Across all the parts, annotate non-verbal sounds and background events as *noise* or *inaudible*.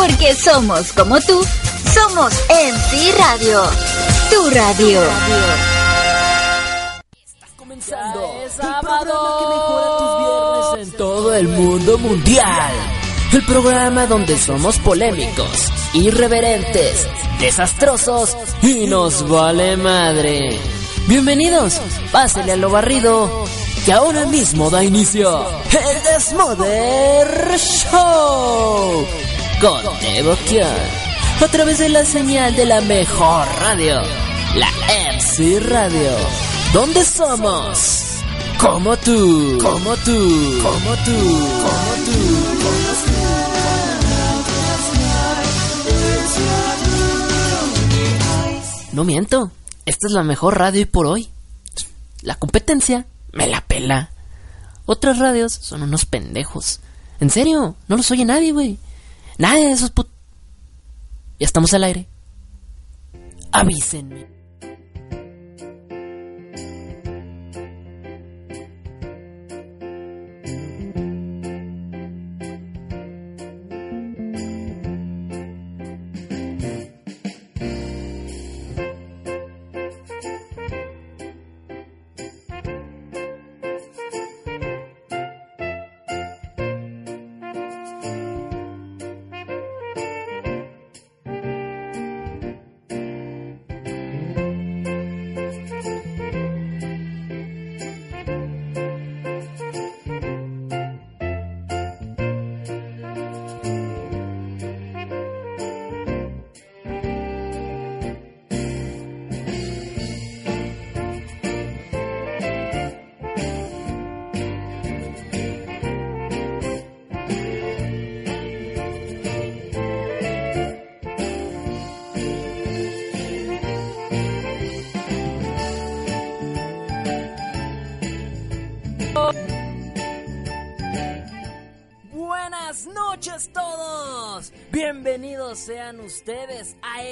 Porque somos como tú, somos MC Radio. Tu radio. Está comenzando. Es sábado. que mejora tus viernes en todo el mundo mundial. El programa donde somos polémicos, irreverentes, desastrosos y nos vale madre. Bienvenidos, pásele a lo barrido, que ahora mismo da inicio el Desmoder Show con devoción a través de la señal de la mejor radio, la MC Radio, donde somos como tú, como tú, como tú, como tú. No miento, esta es la mejor radio y por hoy. La competencia me la pela. Otras radios son unos pendejos. En serio, no los oye nadie, güey. Nadie de esos put... Ya estamos al aire. Avísenme.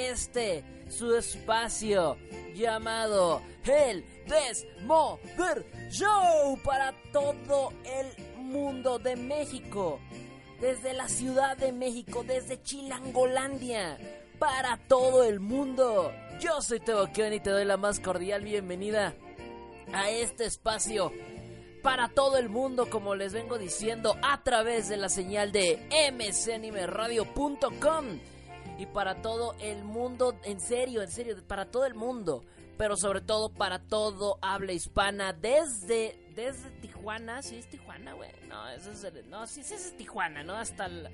Este su espacio llamado El Desmover Show para todo el mundo de México. Desde la Ciudad de México, desde Chilangolandia, para todo el mundo. Yo soy Teo Kion y te doy la más cordial bienvenida a este espacio para todo el mundo, como les vengo diciendo, a través de la señal de mcanimeradio.com y para todo el mundo, en serio, en serio, para todo el mundo, pero sobre todo para todo habla hispana desde desde Tijuana, sí es Tijuana, güey. No, eso es el- no, sí, sí es Tijuana, ¿no? Hasta el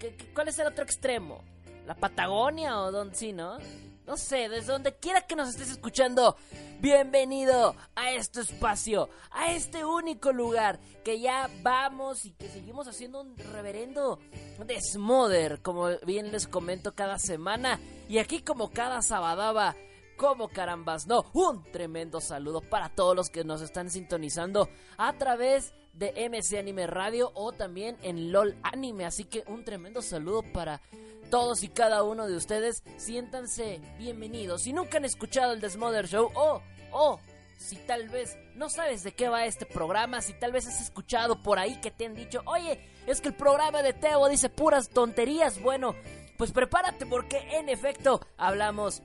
¿qué- ¿Cuál es el otro extremo? ¿La Patagonia o dónde sí, no? No sé, desde donde quiera que nos estés escuchando, bienvenido a este espacio, a este único lugar que ya vamos y que seguimos haciendo un reverendo desmoder, como bien les comento cada semana, y aquí como cada sabadaba, como carambas, no, un tremendo saludo para todos los que nos están sintonizando a través de MC Anime Radio o también en LOL Anime, así que un tremendo saludo para todos y cada uno de ustedes, siéntanse bienvenidos. Si nunca han escuchado el Desmother Show o, o, si tal vez no sabes de qué va este programa, si tal vez has escuchado por ahí que te han dicho, oye, es que el programa de Teo dice puras tonterías, bueno, pues prepárate porque en efecto hablamos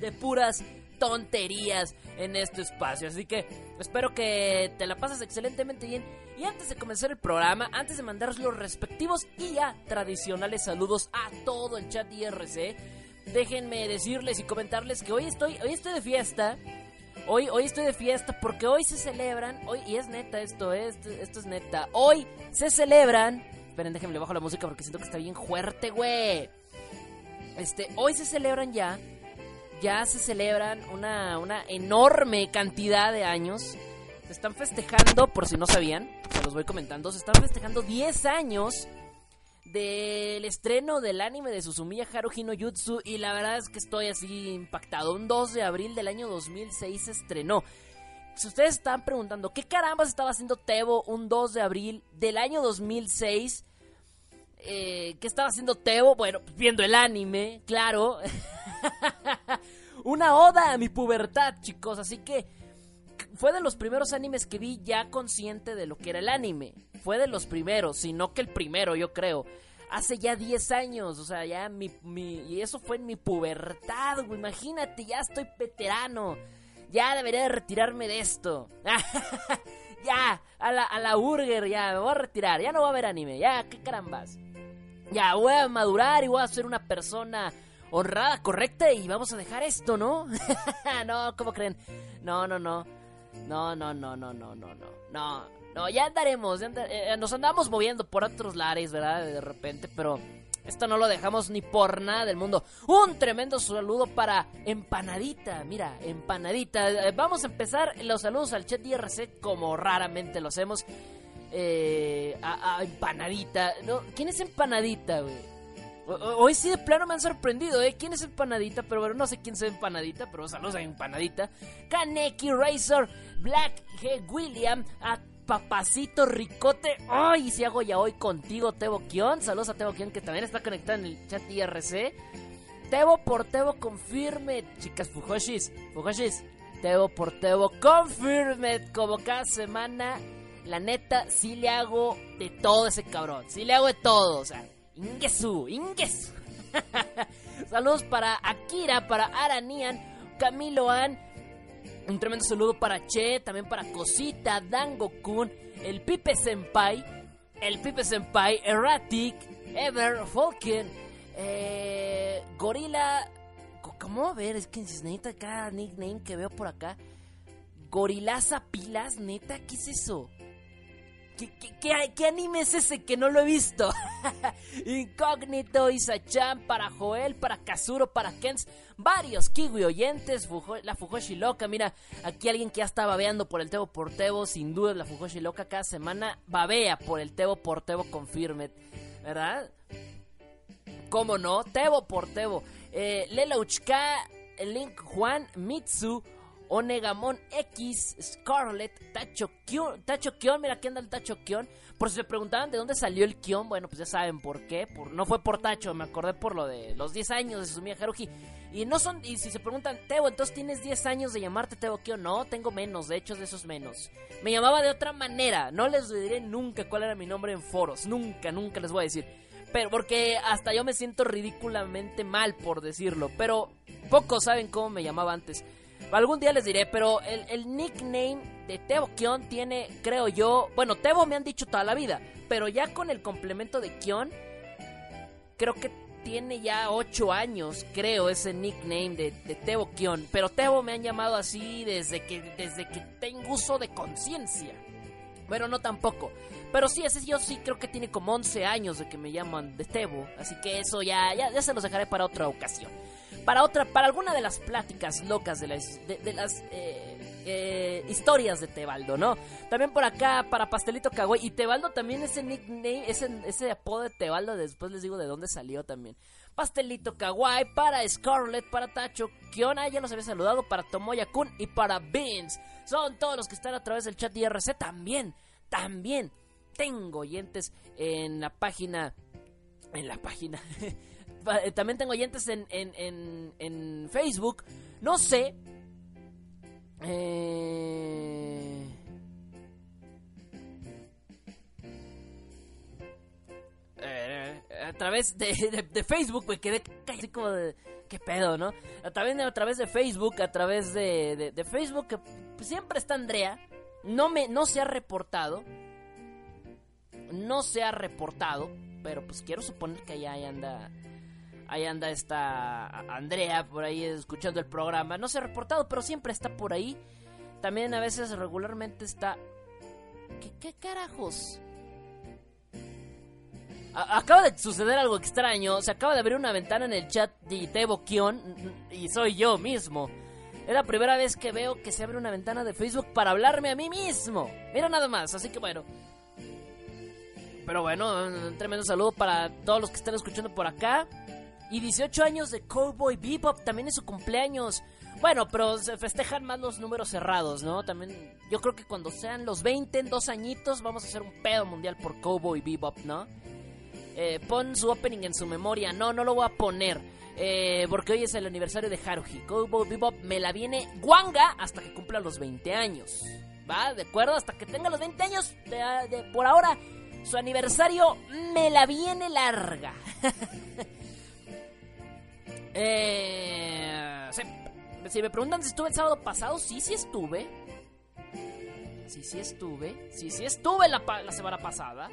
de puras tonterías en este espacio. Así que espero que te la pases excelentemente bien. Y antes de comenzar el programa, antes de mandaros los respectivos y ya tradicionales saludos a todo el chat IRC, déjenme decirles y comentarles que hoy estoy, hoy estoy de fiesta. Hoy, hoy estoy de fiesta porque hoy se celebran, hoy, y es neta esto, eh, esto, esto es neta. Hoy se celebran. Esperen, déjenme le bajo la música porque siento que está bien fuerte, güey. Este, hoy se celebran ya ya se celebran una, una enorme cantidad de años. Se están festejando, por si no sabían, se los voy comentando, se están festejando 10 años del estreno del anime de Susumiya Haruhi no Jutsu y la verdad es que estoy así impactado. Un 2 de abril del año 2006 se estrenó. Si ustedes están preguntando, ¿qué carambas estaba haciendo Tebo un 2 de abril del año 2006? Eh, ¿Qué estaba haciendo Tebo? Bueno, pues viendo el anime, claro. *laughs* Una oda a mi pubertad, chicos. Así que fue de los primeros animes que vi ya consciente de lo que era el anime. Fue de los primeros, si no que el primero, yo creo. hace ya 10 años, o sea, ya mi, mi, y eso fue en mi pubertad, güey, imagínate, ya estoy veterano, ya debería de retirarme de esto. *laughs* ya, a la, a la burger, ya, me voy a retirar, ya no voy a ver anime, ya, qué carambas. Ya, voy a madurar y voy a ser una persona honrada, correcta y vamos a dejar esto, ¿no? *laughs* no, ¿cómo creen? No, no, no. No, no, no, no, no, no, no. No, no, ya andaremos. Eh, nos andamos moviendo por otros lares, ¿verdad? De repente, pero esto no lo dejamos ni por nada del mundo. Un tremendo saludo para Empanadita. Mira, Empanadita. Eh, vamos a empezar los saludos al chat IRC como raramente lo hacemos. Eh, a, Empanadita. ¿Quién es Empanadita, güey? Hoy sí de plano me han sorprendido, ¿eh? ¿Quién es Empanadita? Pero bueno, no sé quién es Empanadita, pero saludos a Empanadita. Kaneki Razor, Black G. William, a Papacito Ricote. ¡Ay! Si hago ya hoy contigo, Tebo Kion. Saludos a Tebo Kion que también está conectado en el chat IRC. Tebo por Tebo confirme. Chicas Fujoshis, Fujoshis. Tebo por Tebo confirme. Como cada semana, la neta, sí le hago de todo ese cabrón. Sí le hago de todo, o sea. Ingesu, Ingesu. *laughs* Saludos para Akira, para Aranian, Camilo An. Un tremendo saludo para Che, también para Cosita, Dango Kun, el Pipe Senpai, el Pipe Senpai, Erratic, Ever, Falken, eh, Gorila. ¿Cómo? A ver, es que necesita cada nickname que veo por acá. Gorilaza Pilas, neta, ¿qué es eso? ¿Qué, anime es ese que no lo he visto? *laughs* Incógnito, Isa-chan, para Joel, para Kazuro, para Kens, varios Kiwi oyentes, la Fujoshi Loca, mira, aquí alguien que ya está babeando por el Tebo por Tebo, sin duda la Fujoshi Loca cada semana babea por el Tebo por Tebo Confirmed, ¿verdad? ¿Cómo no? Tebo por Tebo. Eh, Uchka, Link Juan, Mitsu, Onegamon X, Scarlet, Tacho Kion, Tacho Kion, mira aquí anda el Tacho Kion. Por si se preguntaban de dónde salió el Kion, bueno, pues ya saben por qué. Por, no fue por Tacho, me acordé por lo de los 10 años de Sumiya Haruhi. Y no son, y si se preguntan, Teo, entonces tienes 10 años de llamarte Teo Kion. No, tengo menos, de hecho de esos menos. Me llamaba de otra manera, no les diré nunca cuál era mi nombre en foros, nunca, nunca les voy a decir. Pero porque hasta yo me siento ridículamente mal por decirlo. Pero pocos saben cómo me llamaba antes. Algún día les diré, pero el, nickname de Tebo Kion tiene, creo yo, bueno, Tebo me han dicho toda la vida, pero ya con el complemento de Kion, creo que tiene ya 8 años, creo, ese nickname de, de Tebo Kion. Pero Tebo me han llamado así desde que, desde que tengo uso de conciencia. Bueno, no tampoco. Pero sí, ese yo sí creo que tiene como 11 años de que me llaman de Tebo. Así que eso ya, ya, ya se los dejaré para otra ocasión para otra, para alguna de las pláticas locas de las, de, las eh, eh, historias de Tebaldo, ¿no? También por acá para Pastelito Kawaii y Tebaldo también ese nickname, ese, ese apodo de Tebaldo, después les digo de dónde salió también. Pastelito Kawaii, para Scarlett, para Tacho, Kiona, ya los había saludado, para Tomoya Kun y para Beans. Son todos los que están a través del chat IRC también, también tengo oyentes en la página, en la página, *laughs* también tengo oyentes en, en, en, Facebook. No sé. Eh, eh, a través de, de, Facebook me quedé casi como de... ¿Qué pedo, no? A través, a través de Facebook, a través de, de, Facebook, que siempre está Andrea. No, me, no se ha reportado. No se ha reportado. Pero pues quiero suponer que allá anda Ahí anda esta Andrea por ahí escuchando el programa. No se ha reportado, pero siempre está por ahí. También a veces regularmente está... ¿Qué, carajos? acaba de suceder algo extraño. Se acaba de abrir una ventana en el chat de Tebo Kion y soy yo mismo. Es la primera vez que veo que se abre una ventana de Facebook para hablarme a mí mismo. Mira nada más, así que bueno. Pero bueno, un tremendo saludo para todos los que están escuchando por acá. Y 18 años de Cowboy Bebop, también es su cumpleaños. Bueno, pero se festejan más los números cerrados, ¿no? También yo creo que cuando sean los 20 en dos añitos vamos a hacer un pedo mundial por Cowboy Bebop, ¿no? Eh, pon su opening en su memoria. No, no lo voy a poner. Eh, porque hoy es el aniversario de Haruhi. Cowboy Bebop me la viene guanga hasta que cumpla los 20 años. ¿Va? ¿De acuerdo? Hasta que tenga los 20 años. por ahora Su aniversario me la viene larga. *laughs* eh, si me preguntan si estuve el sábado pasado, sí, sí estuve. Sí, sí estuve. Sí, sí estuve la, semana pasada.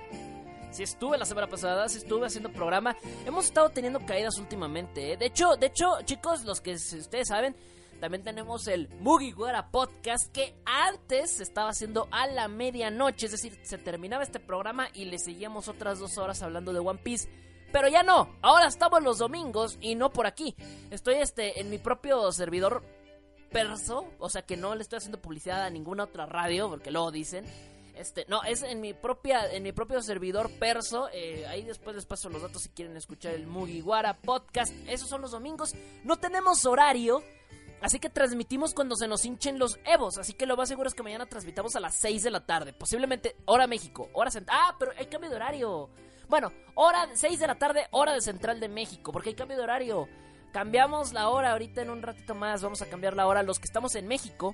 Sí estuve la semana pasada, sí estuve haciendo programa. Hemos estado teniendo caídas últimamente. ¿eh? De hecho, de hecho, chicos, los que ustedes saben, también tenemos el Mugiwara Podcast que antes se estaba haciendo a la medianoche. Es decir, se terminaba este programa y le seguíamos otras dos horas hablando de One Piece. Pero ya no, ahora estamos los domingos y no por aquí. Estoy este en mi propio servidor perso, o sea que no le estoy haciendo publicidad a ninguna otra radio porque luego dicen. Este, no, es en mi propia, en mi propio servidor perso. Eh, ahí después les paso los datos si quieren escuchar el Mugiwara podcast. Esos son los domingos. No tenemos horario. Así que transmitimos cuando se nos hinchen los Evos. Así que lo más seguro es que mañana transmitamos a las 6 de la tarde. Posiblemente hora México, hora central. Ah, pero hay cambio de horario. Bueno, hora 6 de la tarde, hora de Central de México, porque hay cambio de horario. Cambiamos la hora ahorita en un ratito más, vamos a cambiar la hora. Los que estamos en México,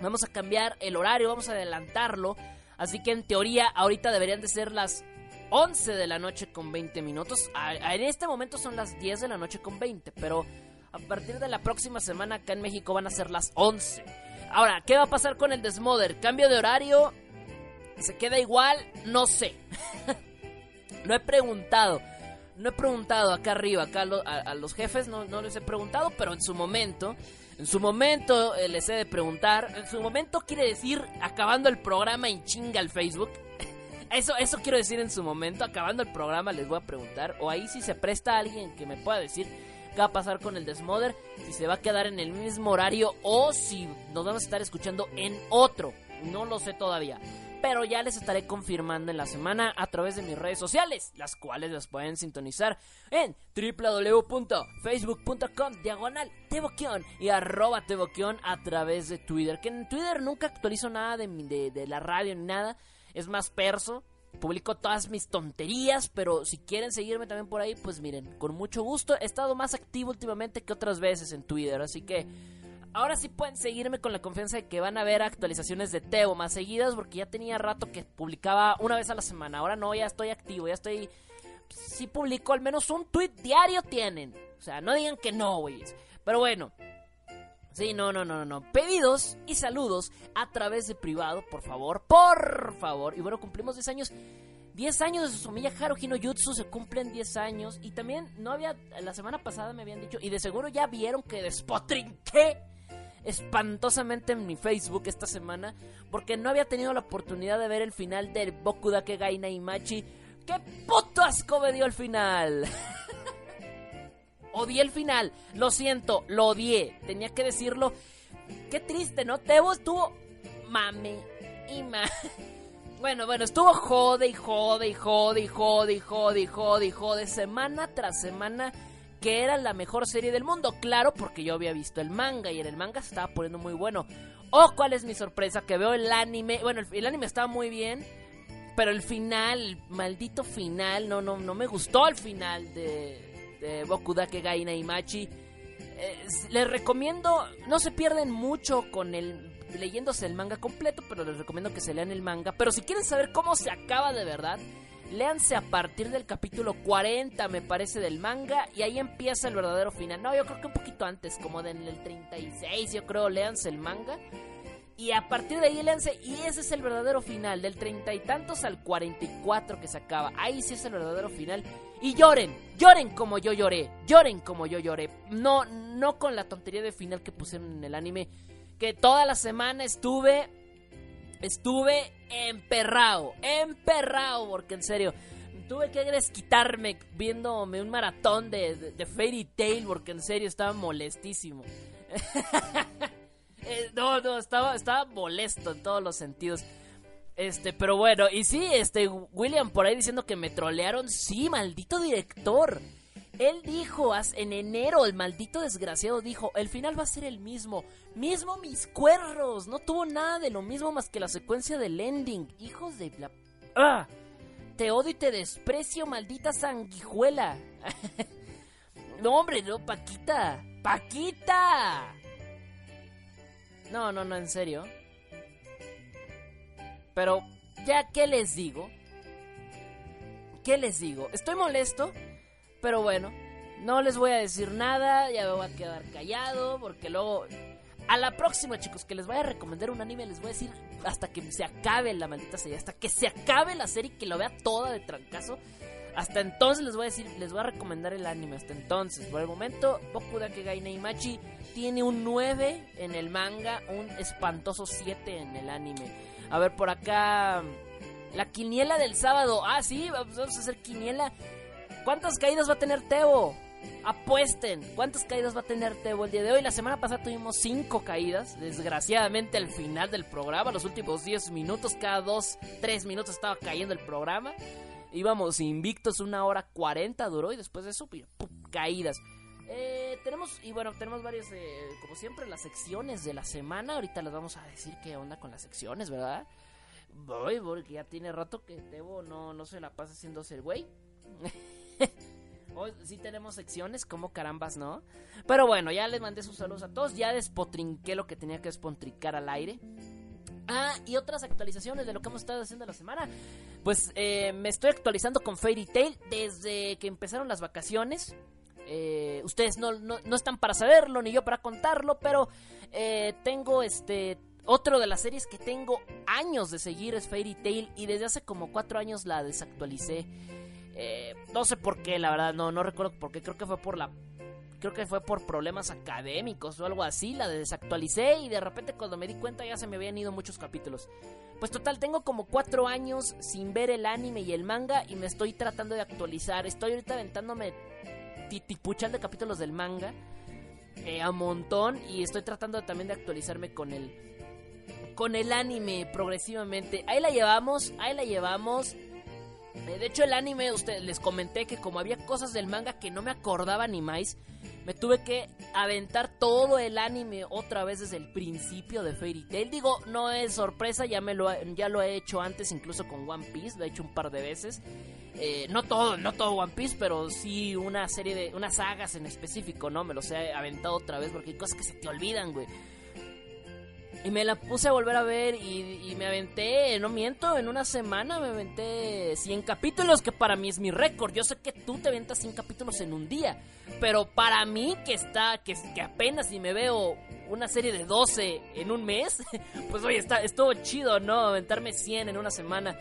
vamos a cambiar el horario, vamos a adelantarlo. Así que en teoría ahorita deberían de ser las 11 de la noche con 20 minutos. en este momento son las 10 de la noche con 20, pero a partir de la próxima semana acá en México van a ser las 11. Ahora, ¿qué va a pasar con el Desmother? ¿Cambio de horario? ¿Se queda igual? No sé. *laughs* No he preguntado. No he preguntado acá arriba, acá a, los jefes, no, no, les he preguntado, pero en su momento, en su momento eh, les he de preguntar. En su momento quiere decir acabando el programa en chinga al Facebook. *laughs* Eso, eso quiero decir en su momento, acabando el programa les voy a preguntar. O ahí si se presta a alguien que me pueda decir qué va a pasar con el Desmother, si se va a quedar en el mismo horario o si nos vamos a estar escuchando en otro. No lo sé todavía pero ya les estaré confirmando en la semana a través de mis redes sociales, las cuales las pueden sintonizar en www.facebook.com diagonal Teboquion y arroba Teboquion a través de Twitter, que en Twitter nunca actualizo nada de, de, de la radio ni nada, es más perso, publico todas mis tonterías, pero si quieren seguirme también por ahí, pues miren, con mucho gusto, he estado más activo últimamente que otras veces en Twitter, así que ahora sí pueden seguirme con la confianza de que van a ver actualizaciones de Teo más seguidas porque ya tenía rato que publicaba una vez a la semana. Ahora no, ya estoy activo, ya estoy... Sí publico al menos un tweet diario tienen. O sea, no digan que no, güeyes. Pero bueno. Sí, no, no, no, no. Pedidos y saludos a través de privado, por favor, por favor. Y bueno, cumplimos 10 años. 10 años de Susumiya Haruhi no Jutsu se cumplen 10 años. Y también no había. La semana pasada me habían dicho. Y de seguro ya vieron que despotrinqué espantosamente en mi Facebook esta semana porque no había tenido la oportunidad de ver el final del Boku Dake Gaina Imachi. ¡Qué puto asco me dio el final! *laughs* odié el final, lo siento, lo odié, tenía que decirlo. Qué triste, ¿no? Tebo estuvo mame y mame. *laughs* Bueno, bueno, estuvo jode y jode y jode y jode y jode y jode y jode semana tras semana que era la mejor serie del mundo. Claro, porque yo había visto el manga y en el manga se estaba poniendo muy bueno. Oh, ¿cuál es mi sorpresa? Que veo el anime. Bueno, el, anime estaba muy bien. Pero el final, el maldito final, no, no, no me gustó el final de, de Boku Dake Gaina Imachi. Eh, les recomiendo, no se pierden mucho con el leyéndose el manga completo, pero les recomiendo que se lean el manga. Pero si quieren saber cómo se acaba de verdad, Léanse a partir del capítulo 40, me parece, del manga. Y ahí empieza el verdadero final. No, yo creo que un poquito antes, como en el 36, yo creo. Léanse el manga. Y a partir de ahí léanse. Y ese es el verdadero final. Del treinta y tantos al 44 que se acaba. Ahí sí es el verdadero final. Y lloren, lloren como yo lloré. Lloren como yo lloré. No, no con la tontería de final que pusieron en el anime. Que toda la semana estuve Estuve emperrado, emperrado, porque en serio, tuve que desquitarme viéndome un maratón de, de, Fairy Tail, porque en serio estaba molestísimo. *laughs* Eh, no, no, estaba, estaba molesto en todos los sentidos. Este, pero bueno, y sí, este, William por ahí diciendo que me trolearon. Sí, maldito director. Él dijo en enero, el maldito desgraciado dijo, el final va a ser el mismo. Mismo mis cuerros. No tuvo nada de lo mismo más que la secuencia del ending. Hijos de la... ¡Ah! Te odio y te desprecio, maldita sanguijuela. *laughs* no, hombre, no, Paquita. Paquita. No, no, no, en serio. Pero, ya que les digo, ¿qué les digo? Estoy molesto, pero bueno, no les voy a decir nada, ya me voy a quedar callado, porque luego... A la próxima, chicos, que les vaya a recomendar un anime, les voy a decir hasta que se acabe la maldita serie, hasta que se acabe la serie y que lo vea toda de trancazo. Hasta entonces les voy a decir, les voy a recomendar el anime. Hasta entonces, por el momento, Boku Dakegai Neimachi tiene un 9 en el manga, un espantoso 7 en el anime. A ver, por acá, la quiniela del sábado. Ah, sí, vamos a hacer quiniela. ¿Cuántas caídas va a tener Teo? Apuesten, ¿cuántas caídas va a tener Tebo el día de hoy? La semana pasada tuvimos 5 caídas. Desgraciadamente, al final del programa, los últimos 10 minutos, cada 2, 3 minutos estaba cayendo el programa. Íbamos invictos, una hora 40 duró y después de eso, ¡pum! caídas. Eh, tenemos, y bueno, tenemos varias, eh, como siempre, las secciones de la semana. Ahorita les vamos a decir qué onda con las secciones, ¿verdad? Voy, porque ya tiene rato que Tebo no, no se la pasa haciéndose el güey. *laughs* *laughs* Hoy sí tenemos secciones, como carambas, ¿no? Pero bueno, ya les mandé sus saludos a todos. Ya despotrinqué lo que tenía que despotricar al aire. Ah, y otras actualizaciones de lo que hemos estado haciendo la semana. Pues eh, me estoy actualizando con Fairy Tail desde que empezaron las vacaciones. Eh, ustedes no, no, están para saberlo, ni yo para contarlo, pero eh, tengo este. Otro de las series que tengo años de seguir es Fairy Tail y desde hace como cuatro años la desactualicé. Eh, no sé por qué, la verdad, no, no recuerdo por qué. Creo que fue por la. Creo que fue por problemas académicos o algo así. La desactualicé y de repente cuando me di cuenta ya se me habían ido muchos capítulos. Pues total, tengo como cuatro años sin ver el anime y el manga y me estoy tratando de actualizar. Estoy ahorita aventándome titipuchal de capítulos del manga eh, a montón y estoy tratando también de actualizarme con el con el anime progresivamente. Ahí la llevamos, ahí la llevamos. Eh, de hecho, el anime, usted, les comenté que como había cosas del manga que no me acordaba ni más, me tuve que aventar todo el anime otra vez desde el principio de Fairy Tail. Digo, no es sorpresa, ya, me lo, ya lo he hecho antes, incluso con One Piece, lo he hecho un par de veces. Eh, no todo, no todo One Piece, pero sí una serie de, unas sagas en específico, ¿no? Me los he aventado otra vez porque hay cosas que se te olvidan, güey. Y me la puse a volver a ver y, me aventé, no miento, en una semana me aventé 100 capítulos, que para mí es mi récord. Yo sé que tú te aventas 100 capítulos en un día, pero para mí que está, que, que apenas si me veo una serie de 12 en un mes, *laughs* pues oye, está, estuvo chido, ¿no? Aventarme 100 en una semana.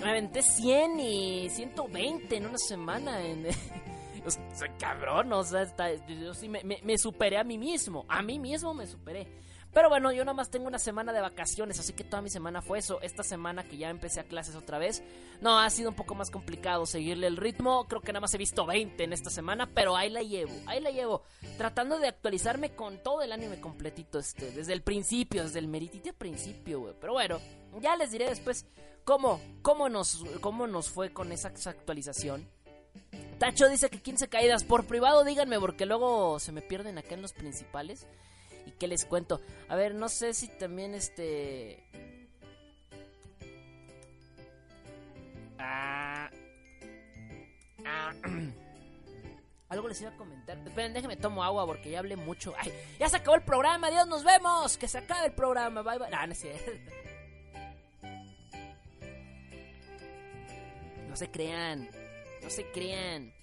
Me aventé 100 y 120 en una semana. En... *laughs* cabrón, o sea, yo sí me, me superé a mí mismo. A mí mismo me superé. Pero bueno, yo nada más tengo una semana de vacaciones, así que toda mi semana fue eso. Esta semana que ya empecé a clases otra vez, no, ha sido un poco más complicado seguirle el ritmo. Creo que nada más he visto 20 en esta semana, pero ahí la llevo, ahí la llevo. Tratando de actualizarme con todo el anime completito, este, desde el principio, desde el meritito principio, güey. Pero bueno, ya les diré después cómo, cómo, nos, cómo nos fue con esa actualización. Tacho dice que 15 caídas por privado, díganme, porque luego se me pierden acá en los principales. ¿Y qué les cuento? A ver, no sé si también este... Ah... Ah... *clears throat* Algo les iba a comentar. Esperen, déjenme tomo agua porque ya hablé mucho. ¡Ay! ¡Ya se acabó el programa! ¡Adiós, nos vemos! ¡Que se acabe el programa! ¡Bye, bye! Cierto. No se crean. No se crean.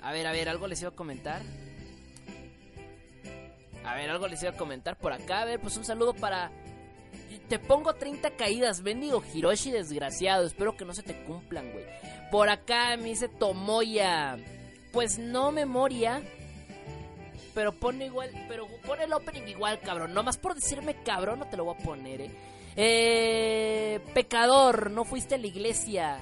A ver, a ver, algo les iba a comentar. A ver, algo les iba a comentar por acá. A ver, pues un saludo para. Te pongo 30 caídas, bendigo Hiroshi desgraciado. Espero que no se te cumplan, güey. Por acá me dice Tomoya. Pues no memoria. Pero pone igual. Pero pone el opening igual, cabrón. Nomás por decirme cabrón, no te lo voy a poner, eh. Eh. Pecador, no fuiste a la iglesia.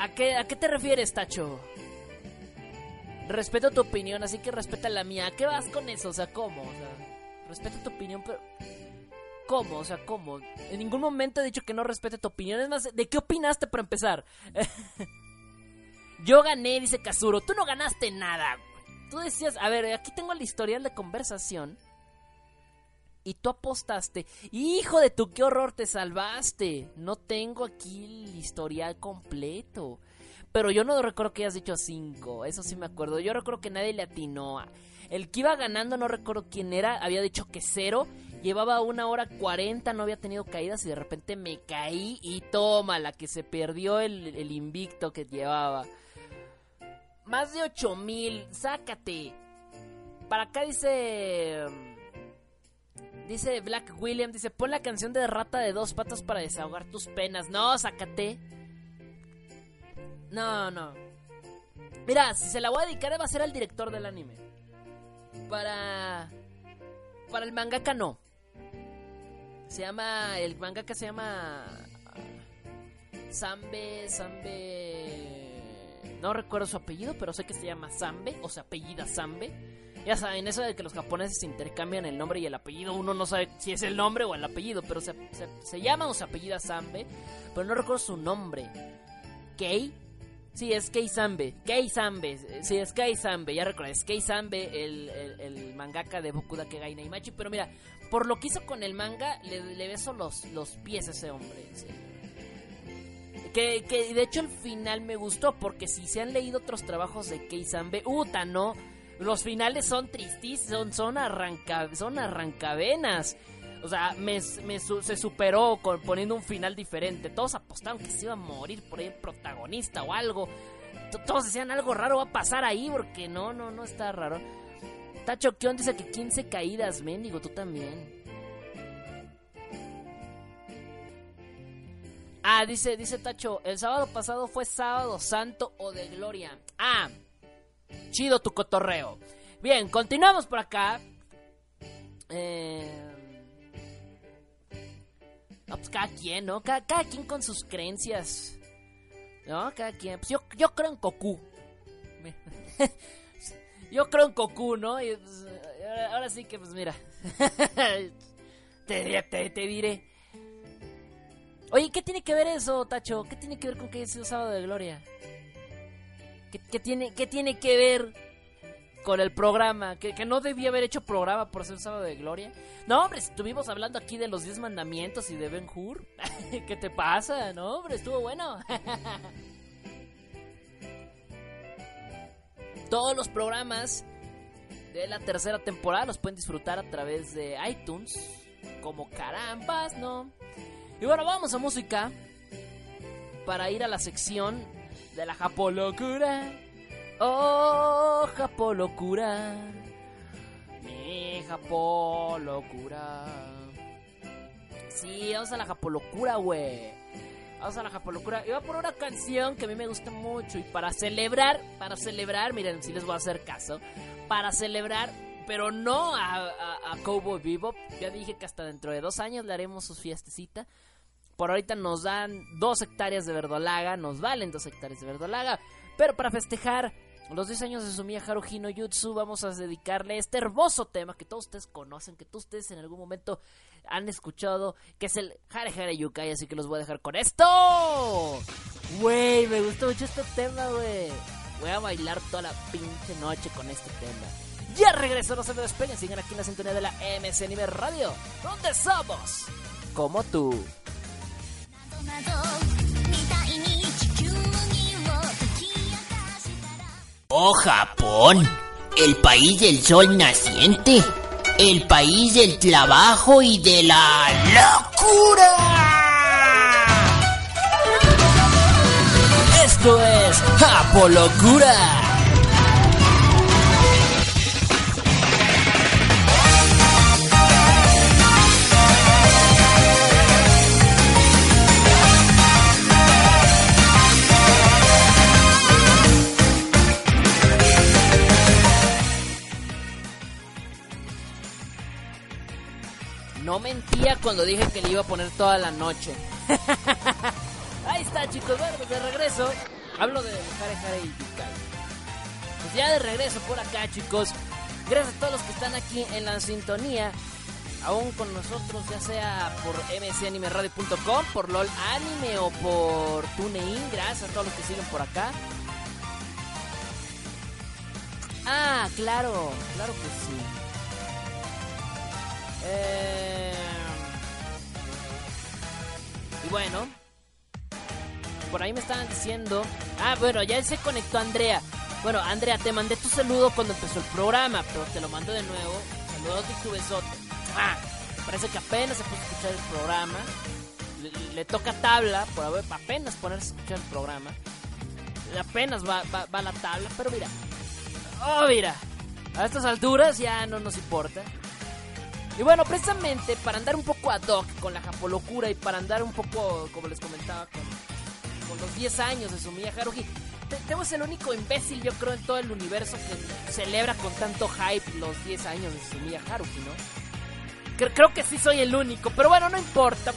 ¿A qué, ¿A qué te refieres, Tacho? Respeto tu opinión, así que respeta la mía. qué vas con eso? O sea, ¿cómo? O sea, respeto tu opinión, pero... ¿Cómo? O sea, ¿cómo? En ningún momento he dicho que no respete tu opinión. Es más, ¿de qué opinaste para empezar? *laughs* Yo gané, dice Kazuro. Tú no ganaste nada. Tú decías, a ver, aquí tengo el historial de conversación. Y tú apostaste. Hijo de tu, qué horror, te salvaste. No tengo aquí el historial completo. Pero yo no recuerdo que hayas dicho 5. Eso sí me acuerdo. Yo recuerdo que nadie le atinó. El que iba ganando, no recuerdo quién era, había dicho que 0. Llevaba una hora cuarenta, no había tenido caídas y de repente me caí y toma, la que se perdió el, invicto que llevaba. Más de 8 mil, sácate. Para acá dice... Dice Black William, dice, pon la canción de Rata de dos patas para desahogar tus penas. No, sácate. No, no. Mira, si se la voy a dedicar va a ser al director del anime. Para... Para el mangaka no. Se llama... El mangaka se llama... Sambe... Sambe... No recuerdo su apellido, pero sé que se llama Sambe. O se apellida Sambe. Ya saben, eso de que los japoneses intercambian el nombre y el apellido. Uno no sabe si es el nombre o el apellido, pero se, se, se llama o se apellida Sambe. Pero no recuerdo su nombre. Kei Sí, es Kei Sambe. Kei Sambe. Sí, es Kei Sambe. Ya recuerdo, es Kei Sambe, el, el, el mangaka de Bokuda Kegai Naimachi. Pero mira, por lo que hizo con el manga, le, beso los, los pies a ese hombre. Que, que de hecho el final me gustó, porque si se han leído otros trabajos de Kei Sambe, ¡uta, no! Los finales son tristísimos, son, son, arranca, son arrancavenas. O sea, me, se superó poniendo un final diferente. Todos apostaron que se iba a morir por ahí el protagonista o algo. Todos decían algo raro va a pasar ahí porque no, no, no está raro. Tacho Kion dice que 15 caídas, mendigo, tú también. Ah, dice, dice Tacho, el sábado pasado fue sábado santo o de gloria. Ah, chido tu cotorreo. Bien, continuamos por acá. Eh... No, pues cada quien, ¿no? Cada, cada, quien con sus creencias. ¿No? Cada quien. Pues yo, yo creo en Goku. *laughs* yo creo en Goku, ¿no? Y, pues, ahora, sí que, pues mira. *laughs* te, te, te, diré. Oye, ¿qué tiene que ver eso, Tacho? ¿Qué tiene que ver con que es el sábado de gloria? ¿Qué, qué, tiene, ¿Qué tiene que ver con el programa? ¿Que, ¿Que, no debía haber hecho programa por ser sábado de gloria? No, hombre, estuvimos hablando aquí de los 10 mandamientos y de Ben Hur. *laughs* ¿Qué te pasa? No, hombre, estuvo bueno. *laughs* Todos los programas de la tercera temporada los pueden disfrutar a través de iTunes. Como carambas, ¿no? Y bueno, vamos a música. Para ir a la sección de la Japolocura. Oh, Japolocura. Mi Japolocura. Sí, vamos a la Japolocura, güey. Vamos a la Japolocura. Y va por una canción que a mí me gusta mucho. Y para celebrar, para celebrar, miren, si les voy a hacer caso. Para celebrar, pero no a, a, a Cowboy Bebop. Ya dije que hasta dentro de dos años le haremos su fiestecita. Por ahorita nos dan dos hectáreas de verdolaga. Nos valen dos hectáreas de verdolaga. Pero para festejar los 10 años de Sumiya Haruhi no Jutsu vamos a dedicarle este hermoso tema que todos ustedes conocen, que todos ustedes en algún momento han escuchado, que es el Hare Hare Yukai, así que los voy a dejar con esto. Güey, me gustó mucho este tema, güey. Voy a bailar toda la pinche noche con este tema. Ya regreso, no se me despeguen, sigan aquí en la sintonía de la MC Anime Radio, donde somos como tú. Oh Japón, el país del sol naciente, el país del trabajo y de la locura. Esto es Japolocura. No mentía cuando dije que le iba a poner toda la noche. *laughs* Ahí está, chicos. Bueno, pues de regreso. Hablo de Hare Hare y Yukai. Pues ya de regreso por acá, chicos. Gracias a todos los que están aquí en la sintonía. Aún con nosotros, ya sea por mcanimeradio.com, por LOL Anime o por TuneIn. Gracias a todos los que siguen por acá. Ah, claro, claro que sí. Eh... Y bueno, por ahí me estaban diciendo. Ah, bueno, ya se conectó Andrea. Bueno, Andrea, te mandé tu saludo cuando empezó el programa, pero te lo mando de nuevo. Saludos y tu besote. Ah. Parece que apenas se puso a escuchar el programa. Le, toca tabla por apenas ponerse a escuchar el programa. Apenas va, va, la tabla, pero mira. Oh, mira. A estas alturas ya no nos importa. Y bueno, precisamente para andar un poco ad hoc con la japolocura y para andar un poco, como les comentaba, con, los 10 años de Sumiya Haruhi, tenemos el único imbécil, yo creo, en todo el universo que celebra con tanto hype los 10 años de Sumiya Haruhi, ¿no? Creo, que sí soy el único, pero bueno, no importa.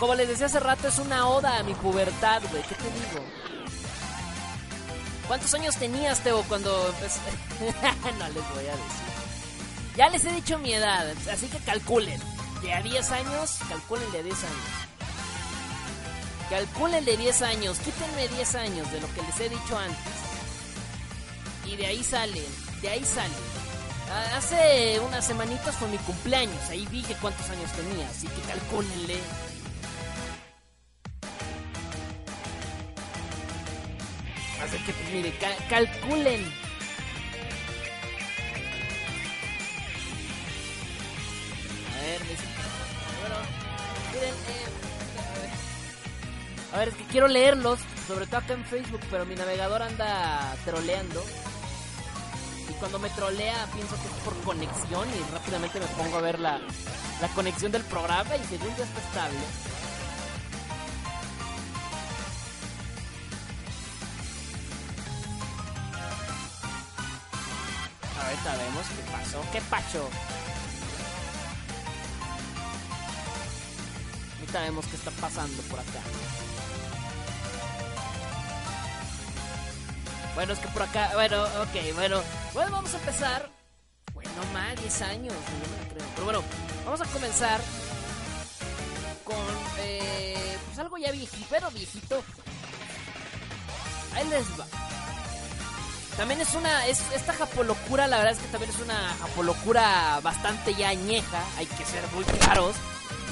Como les decía hace rato, es una oda a mi pubertad, güey. ¿Qué te digo? ¿Cuántos años tenías, Teo, cuando empecé? *laughs* no les voy a decir. Ya les he dicho mi edad, así que calculen. De a 10 años, calculen de 10 años. Calculen de 10 años, quítenme 10 años de lo que les he dicho antes. Y de ahí salen, de ahí salen. Hace unas semanitas fue mi cumpleaños, ahí dije cuántos años tenía, así que calcúlenle. Así que pues mire, calculen. A ver, bueno, miren, eh, a ver, es que quiero leerlos, sobre todo acá en Facebook, pero mi navegador anda troleando. Y cuando me trolea pienso que es por conexión y rápidamente me pongo a ver la, la conexión del programa y según ya está estable. Ahorita vemos qué pasó, qué pacho. Ahorita vemos qué está pasando por acá. Bueno, es que por acá, bueno, ok, bueno. Bueno, vamos a empezar. Bueno, más 10 años, no me creo. Pero bueno, vamos a comenzar con eh, pues algo ya viejito, pero viejito. Ahí les va. También es una, es, esta japolocura, la verdad es que también es una japolocura bastante ya añeja, hay que ser muy claros.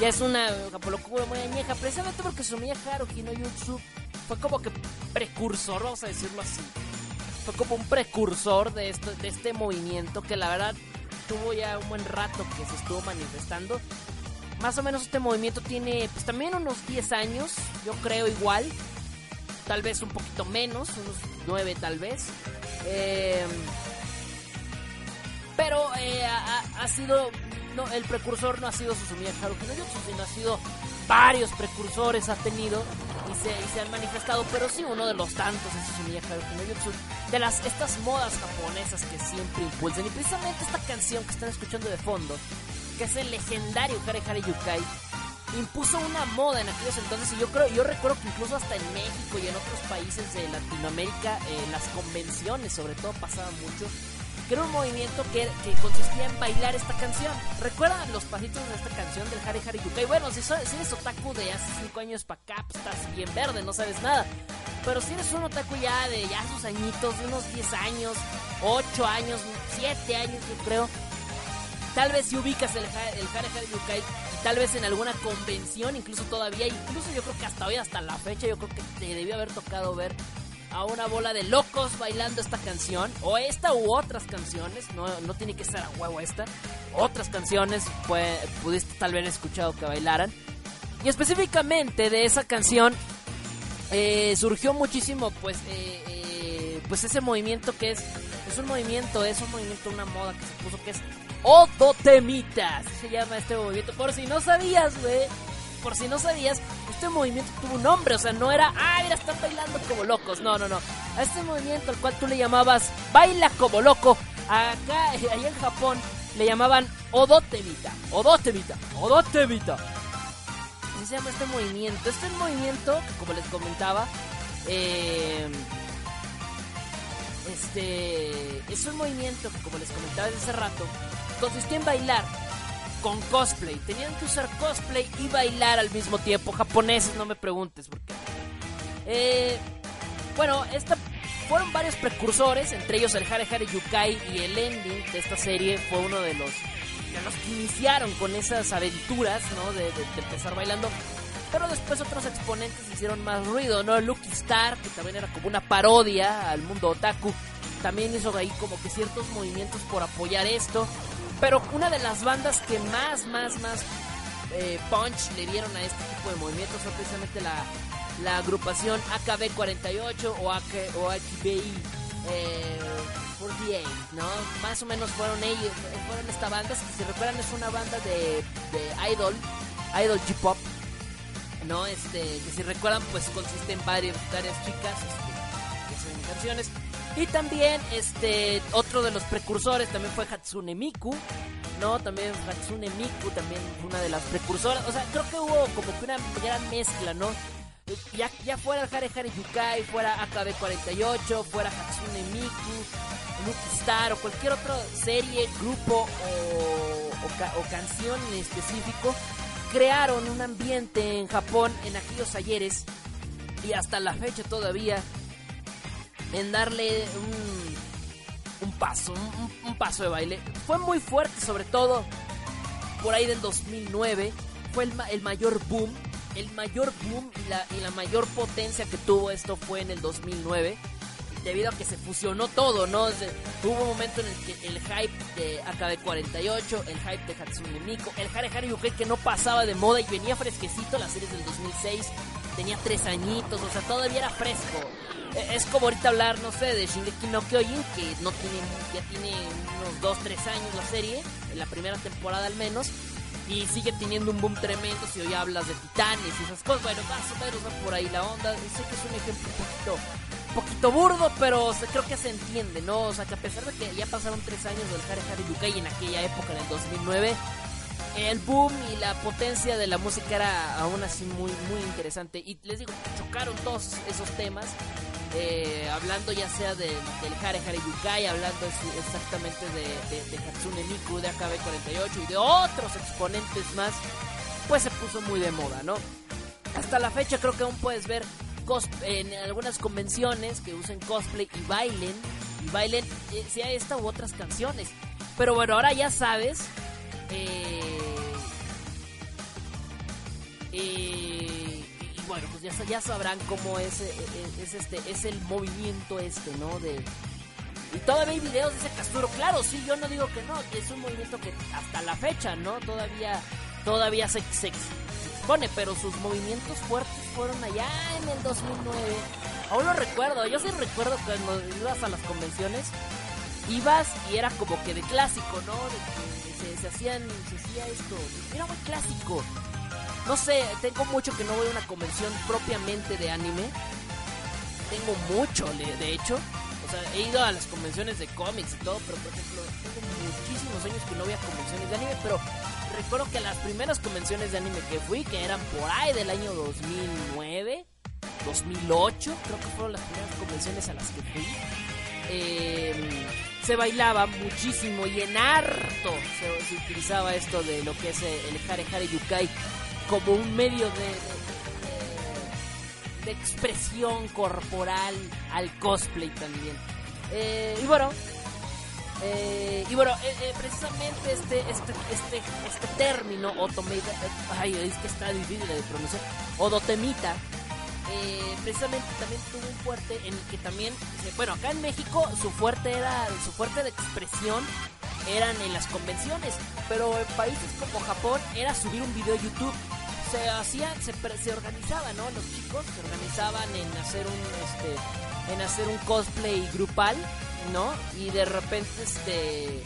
Ya es una japolocura muy añeja, precisamente porque Sumiya Haruhi no YouTube fue como que precursor, vamos a decirlo así fue como un precursor de, esto, de este movimiento que la verdad tuvo ya un buen rato que se estuvo manifestando. Más o menos este movimiento tiene pues también unos 10 años, yo creo igual. Tal vez un poquito menos, unos 9 tal vez. Eh, pero eh, ha, sido, no, el precursor no ha sido Susumiya Haruki no sino ha sido varios precursores ha tenido y se, se, han manifestado, pero sí uno de los tantos es Susumiya Haruki no de las estas modas japonesas que siempre impulsan y precisamente esta canción que están escuchando de fondo, que es el legendario Hare Hare Yukai, impuso una moda en aquellos entonces y yo creo, yo recuerdo que incluso hasta en México y en otros países de Latinoamérica, eh, las convenciones sobre todo pasaban mucho que era un movimiento que, consistía en bailar esta canción. ¿Recuerdan los pasitos de esta canción del Hare Hare Yukai? Bueno, si, eres otaku de hace 5 años para acá, pues estás bien verde, no sabes nada. Pero si eres un otaku ya de ya sus añitos, de unos 10 años, 8 años, 7 años yo creo, tal vez si ubicas el, el Hare Hare Yukai y tal vez en alguna convención, incluso todavía, incluso yo creo que hasta hoy, hasta la fecha, yo creo que te debió haber tocado ver a una bola de locos bailando esta canción, o esta u otras canciones, no, no tiene que ser a huevo esta, otras canciones pues, pudiste tal vez escuchado que bailaran. Y específicamente de esa canción eh, surgió muchísimo pues, eh, eh, pues ese movimiento que es, es un movimiento, es un movimiento, una moda que se puso que es Odotemita, así se llama este movimiento, por si no sabías, güey por si no sabías, este movimiento tuvo un nombre, o sea, no era, ah, mira, están bailando como locos, no, no, no. A este movimiento al cual tú le llamabas baila como loco, acá, allá en Japón, le llamaban Odotemita, Odotemita, Odotemita. Así se llama este movimiento. Este movimiento, como les comentaba, eh, este es un movimiento que, como les comentaba desde hace rato, consistía en bailar con cosplay. Tenían que usar cosplay y bailar al mismo tiempo. Japoneses, no me preguntes por qué. Eh, bueno, esta, fueron varios precursores, entre ellos el Hare Hare Yukai y el ending de esta serie fue uno de los, de que iniciaron con esas aventuras, ¿no? De, empezar bailando. Pero después otros exponentes hicieron más ruido, ¿no? Lucky Star, que también era como una parodia al mundo otaku, también hizo ahí como que ciertos movimientos por apoyar esto. Pero una de las bandas que más, más, más eh, punch le dieron a este tipo de movimientos fue precisamente la, la agrupación AKB48 o, o AKBI eh, 48, ¿no? Más o menos fueron ellos, fueron esta banda, si recuerdan es una banda de, idol, idol J-pop, ¿no? Este, que si recuerdan pues consiste en varias, varias chicas este, que hacen canciones. Y también este otro de los precursores también fue Hatsune Miku, ¿no? También Hatsune Miku también fue una de las precursoras, o sea, creo que hubo como que una gran mezcla, ¿no? Ya, ya fuera Hare Hare Yukai, fuera AKB48, fuera Hatsune Miku, Lucky Star o cualquier otra serie, grupo o, o, o canción en específico, crearon un ambiente en Japón en aquellos ayeres y hasta la fecha todavía en darle un, paso, un, paso de baile. Fue muy fuerte, sobre todo por ahí del 2009. Fue el, el mayor boom. El mayor boom y la, y la mayor potencia que tuvo esto fue en el 2009. Debido a que se fusionó todo, ¿no? Hubo un momento en el que el hype de AKB48, el hype de Hatsune Miku, el Hare Hare Yukai que no pasaba de moda y venía fresquecito, la serie es del 2006, tenía tres añitos, o sea, todavía era fresco. Es como ahorita hablar, no sé, de Shingeki no Kyojin, que no tiene, ya tiene unos 2, 3 años la serie, en la primera temporada al menos, y sigue teniendo un boom tremendo si hoy hablas de titanes y esas cosas. Bueno, más o menos por ahí la onda. Sé que es un ejemplo un poquito, poquito burdo, pero creo que se entiende, ¿no? O sea, que a pesar de que ya pasaron 3 años del Hare Hare Yukai en aquella época, en el 2009, el boom y la potencia de la música era aún así muy, muy interesante. Y les digo, chocaron todos esos temas. eh, hablando ya sea de- del Hare Hare Yukai, hablando exactamente de, de, Hatsune Miku, de AKB48 y de otros exponentes más, pues se puso muy de moda, ¿no? Hasta la fecha creo que aún puedes ver en algunas convenciones que usen cosplay y bailen, y bailen, eh, sea esta u otras canciones. Pero bueno, ahora ya sabes eh, eh, y bueno, pues ya, ya sabrán cómo es, eh, eh, es este es el movimiento este, ¿no? De y todavía hay videos de ese Casturo. Claro, sí, yo no digo que no, es un movimiento que hasta la fecha, ¿no? Todavía todavía se, se, se expone, pero sus movimientos fuertes fueron allá en el 2009. Aún lo recuerdo, yo sí recuerdo cuando ibas a las convenciones ibas y era como que de clásico, ¿no? De que se hacían, se hacía esto, era muy clásico. No sé, tengo mucho que no voy a una convención propiamente de anime. Tengo mucho, de, hecho. O sea, he ido a las convenciones de cómics y todo, pero por ejemplo, tengo muchísimos años que no voy a convenciones de anime, pero recuerdo que las primeras convenciones de anime que fui, que eran por ahí del año 2009, 2008, creo que fueron las primeras convenciones a las que fui. eh, se bailaba muchísimo y en harto se, utilizaba esto de lo que es el Hare Hare Yukai como un medio de, de- expresión corporal al cosplay también. Eh, y bueno, eh, y bueno, eh, precisamente este, este, este, este término, otometa, eh, ay, es que está difícil de pronunciar, odotemita, eh, precisamente también tuvo un fuerte en el que también, bueno, acá en México su fuerte era, su fuerte de expresión eran en las convenciones, pero en países como Japón era subir un video a YouTube. Se hacían, se, se organizaban, ¿no? Los chicos se organizaban en hacer un, este, en hacer un cosplay grupal, ¿no? Y de repente, este,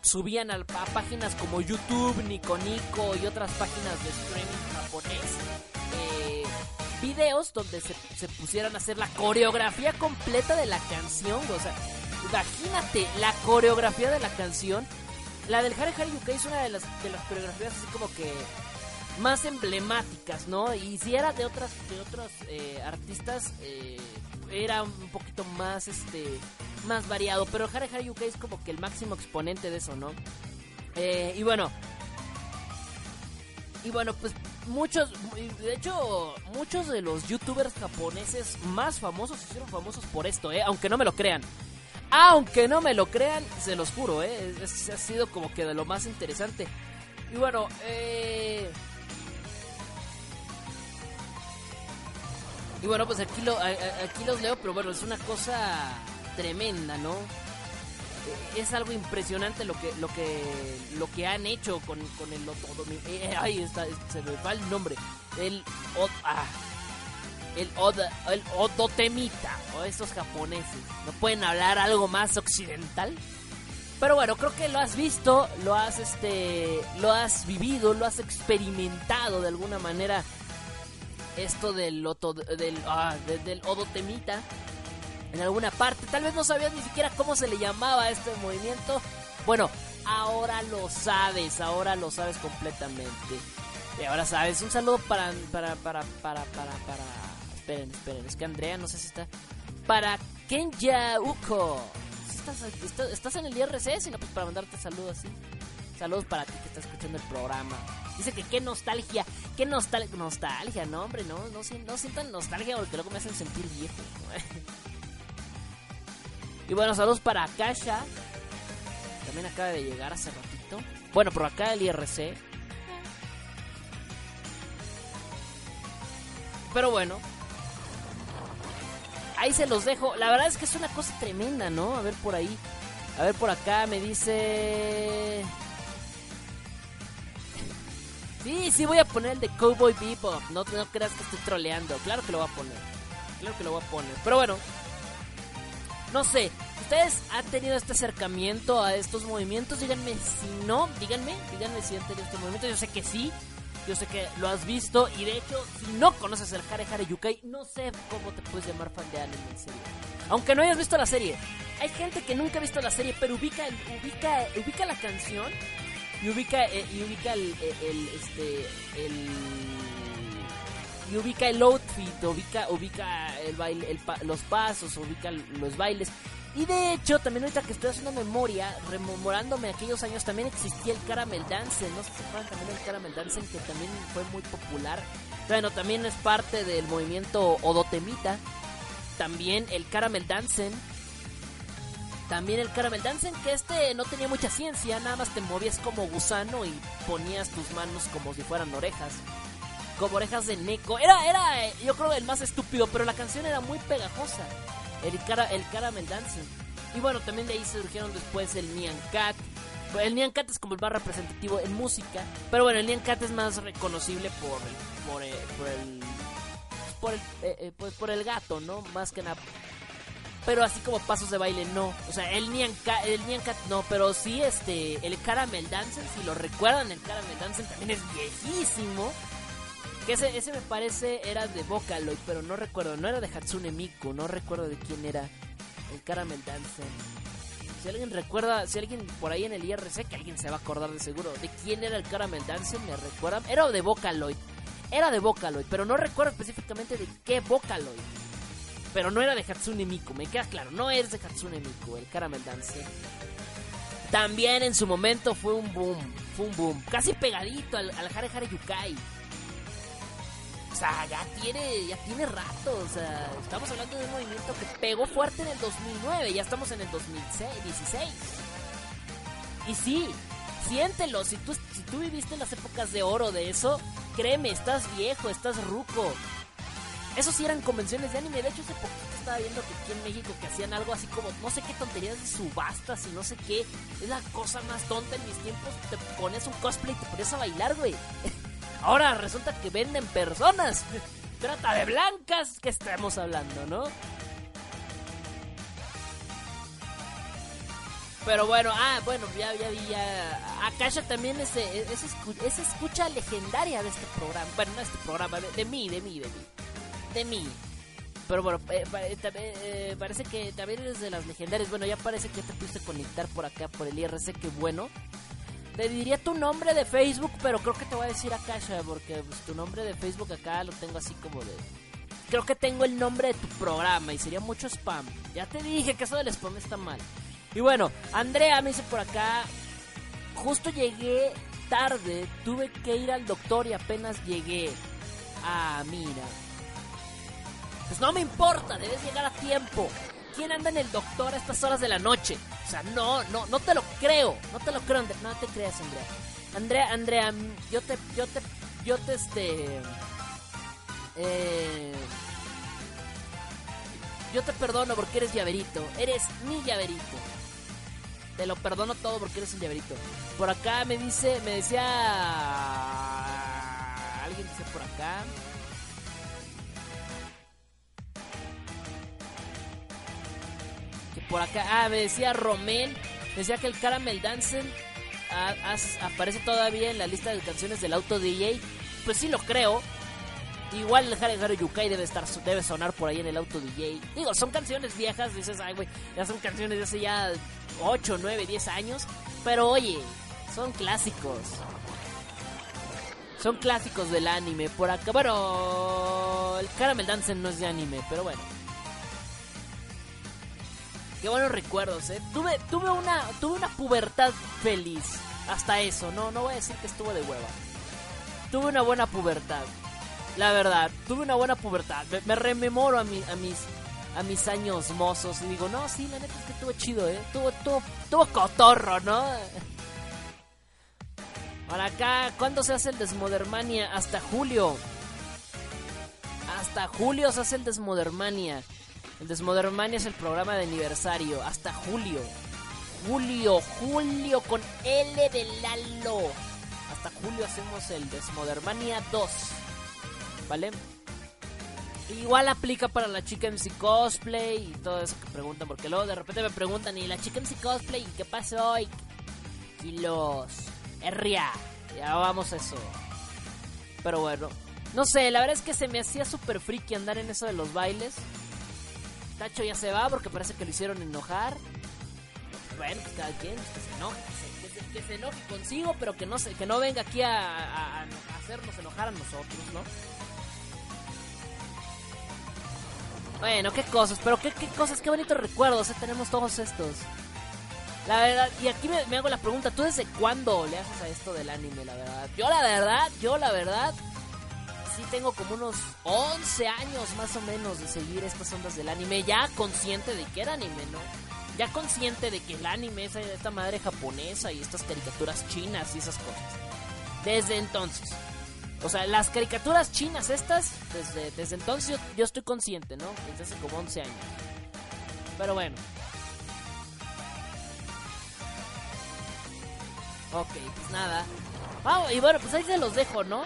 subían a, páginas como YouTube, Nico Nico y otras páginas de streaming japonés. eh, videos donde se, se pusieran a hacer la coreografía completa de la canción, o sea, imagínate la coreografía de la canción. La del Hare Hare Yukai es una de las, de las coreografías así como que más emblemáticas, ¿no? Y si era de otras de otros eh, artistas eh, era un poquito más este más variado, pero Hare Hare Yukai es como que el máximo exponente de eso, ¿no? Eh, y bueno, y bueno, pues muchos, de hecho, muchos de los youtubers japoneses más famosos se hicieron famosos por esto, ¿eh? Aunque no me lo crean. Aunque no me lo crean, se los juro, ¿eh? Es- ha sido como que de lo más interesante. Y bueno, eh... Y bueno, pues aquí, lo, aquí los leo, pero bueno, es una cosa tremenda, ¿no? es algo impresionante lo que lo que lo que han hecho con, con el eh, ay está, se me va el nombre el ah, el, el odotemita o estos japoneses. No pueden hablar algo más occidental pero bueno creo que lo has visto lo has este lo has vivido lo has experimentado de alguna manera esto del del, ah, del odotemita en alguna parte. Tal vez no sabías ni siquiera cómo se le llamaba este movimiento. Bueno, ahora lo sabes, ahora lo sabes completamente. Y ahora sabes, un saludo para, para, para, para, para, para... Esperen, esperen, es que Andrea no sé si está... Para Kenya Uko. ¿Estás, estás, en el IRC? Si no, pues para mandarte saludos así. Saludos para ti que estás escuchando el programa. Dice que qué nostalgia, qué nostalgia, nostalgia, no hombre, no, no, no sientan nostalgia porque luego me hacen sentir viejo. *laughs* Y bueno, saludos para Akasha. También acaba de llegar hace ratito. Bueno, por acá el IRC. Pero bueno. Ahí se los dejo. La verdad es que es una cosa tremenda, ¿no? A ver por ahí. A ver por acá me dice... Sí, sí voy a poner el de Cowboy Bebop. No, no creas que estoy troleando. Claro que lo voy a poner. Claro que lo voy a poner. Pero bueno, no sé, ¿ustedes han tenido este acercamiento a estos movimientos? Díganme si no, díganme, díganme si han tenido estos movimientos. Yo sé que sí, yo sé que lo has visto y de hecho, si no conoces el Hare Hare Yukai, no sé cómo te puedes llamar fan de anime en serio. Aunque no hayas visto la serie, hay gente que nunca ha visto la serie, pero ubica, ubica, ubica la canción y ubica, eh, y ubica el, el, este, el y ubica el outfit, ubica, ubica el baile, los pasos, ubica los bailes. Y de hecho, también ahorita que estoy haciendo memoria, rememorándome aquellos años, también existía el Caramel Dance. No si acuerdan también el Caramel Dance, que también fue muy popular. Bueno, también es parte del movimiento Odotemita. También el Caramel Dancing. También el Caramel Dancing, que este no tenía mucha ciencia, nada más te movías como gusano y ponías tus manos como si fueran orejas como orejas de Neko. Era, era, eh, yo creo, el más estúpido, pero la canción era muy pegajosa. El, cara, el Caramel Dancing. Y bueno, también de ahí surgieron después el Nyan Cat. El Nyan Cat es como el más representativo en música. Pero bueno, el Nyan Cat es más reconocible por por el. por el. el, eh, eh, pues, por el gato, ¿no? Más que nada. Pero así como pasos de baile, no. O sea, el Nyan el Nyan no. Pero sí, este. El Caramel Dancing, si lo recuerdan, el Caramel Dancing también es viejísimo. Que ese, ese me parece era de Vocaloid, pero no recuerdo. No era de Hatsune Miku, no recuerdo de quién era el Caramel Dance. Si alguien recuerda, si alguien por ahí en el IRC, que alguien se va a acordar de seguro, de quién era el Caramel Dance, me recuerdan. Era de Vocaloid. Era de Vocaloid, pero no recuerdo específicamente de qué Vocaloid. Pero no era de Hatsune Miku, me queda claro, no es de Hatsune Miku, el Caramel Dance. También en su momento fue un boom, fue un boom, casi pegadito al, al Hare Hare Yukai o sea, ya tiene, ya tiene rato. O sea, estamos hablando de un movimiento que pegó fuerte en el 2009. Ya estamos en el 2016. Y sí, siéntelo. Si tú, si tú viviste las épocas de oro de eso, créeme, estás viejo, estás ruco. Eso sí eran convenciones de anime. De hecho, hace poquito estaba viendo que aquí en México que hacían algo así como, no sé qué tonterías de subastas y no sé qué. Es la cosa más tonta en mis tiempos. Te pones un cosplay y te pones a bailar, güey. *laughs* Ahora resulta que venden personas. *laughs* Trata de blancas que estamos hablando, ¿no? Pero bueno, ah, bueno, ya, ya vi, ya. Akasha también es, es, escucha legendaria de este programa. Bueno, no este programa, de, mí, de mí, de mí. De mí. Pero bueno, eh, eh, eh, parece que también es de las legendarias. Bueno, ya parece que ya te pudiste conectar por acá, por el IRC, que bueno. Te diría tu nombre de Facebook, pero creo que te voy a decir Akasha, porque pues, tu nombre de Facebook acá lo tengo así como de... Creo que tengo el nombre de tu programa y sería mucho spam. Ya te dije que eso del spam está mal. Y bueno, Andrea me dice por acá, justo llegué tarde, tuve que ir al doctor y apenas llegué. Ah, mira. Pues no me importa, debes llegar a tiempo. ¿Quién anda en el doctor a estas horas de la noche? O sea, no, no, no te lo creo. No te lo creo, Andrea. No te creas, Andrea. Andrea, Andrea, yo te, yo te, yo te, este... Eh, yo te perdono porque eres llaverito. Eres mi llaverito. Te lo perdono todo porque eres un llaverito. Por acá me dice, me decía... Alguien dice por acá. Por acá... Ah, me decía Romén. Decía que el Caramel Dancing aparece todavía en la lista de canciones del Auto DJ. Pues sí lo creo. Igual el Hare Hare Yukai debe estar debe sonar por ahí en el Auto DJ. Digo, son canciones viejas, dices, ay güey, ya son canciones de hace ya 8, 9, 10 años, pero oye, son clásicos. Son clásicos del anime. Por acá, bueno, el Caramel Dancing no es de anime, pero bueno. Qué buenos recuerdos, eh. Tuve una tuve una pubertad feliz. Hasta eso, no no voy a decir que estuvo de hueva. Tuve una buena pubertad. La verdad, tuve una buena pubertad. Me, me rememoro a, mi, a mis a mis años mozos y digo, no, sí, la neta es que estuvo chido, ¿eh? Tuvo, tuvo, cotorro, ¿no? Por acá, ¿cuándo se hace el Desmodermania? Hasta julio. Hasta julio se hace el Desmodermania. El Desmodermania es el programa de aniversario. Hasta julio. Julio, julio con L de Lalo. Hasta julio hacemos el Desmodermania 2. ¿Vale? Igual aplica para la chica MC Cosplay y todo eso que preguntan. Porque luego de repente me preguntan, ¿y la chica MC Cosplay? ¿Qué pasó hoy? Y los... Herria. Ya vamos a eso. Pero bueno. No sé, la verdad es que se me hacía súper friki andar en eso de los bailes. Tacho ya se va porque parece que lo hicieron enojar. Bueno, pues cada quien que se enoje, que se, que se- enoje consigo, pero que no se, que no venga aquí a hacernos enojar a nosotros, ¿no? Bueno, qué cosas, pero qué, qué cosas, qué bonitos recuerdos, eh, tenemos todos estos. La verdad, y aquí me, me hago la pregunta, ¿tú desde cuándo le haces a esto del anime, la verdad? Yo la verdad, yo la verdad, sí tengo como unos 11 años más o menos de seguir estas ondas del anime, ya consciente de que era anime, ¿no? Ya consciente de que el anime es esta madre japonesa y estas caricaturas chinas y esas cosas. Desde entonces. O sea, las caricaturas chinas estas, desde, desde entonces yo, estoy consciente, ¿no? Desde hace como 11 años. Pero bueno. Ok, pues nada. Vamos, y bueno, pues ahí se los dejo, ¿no?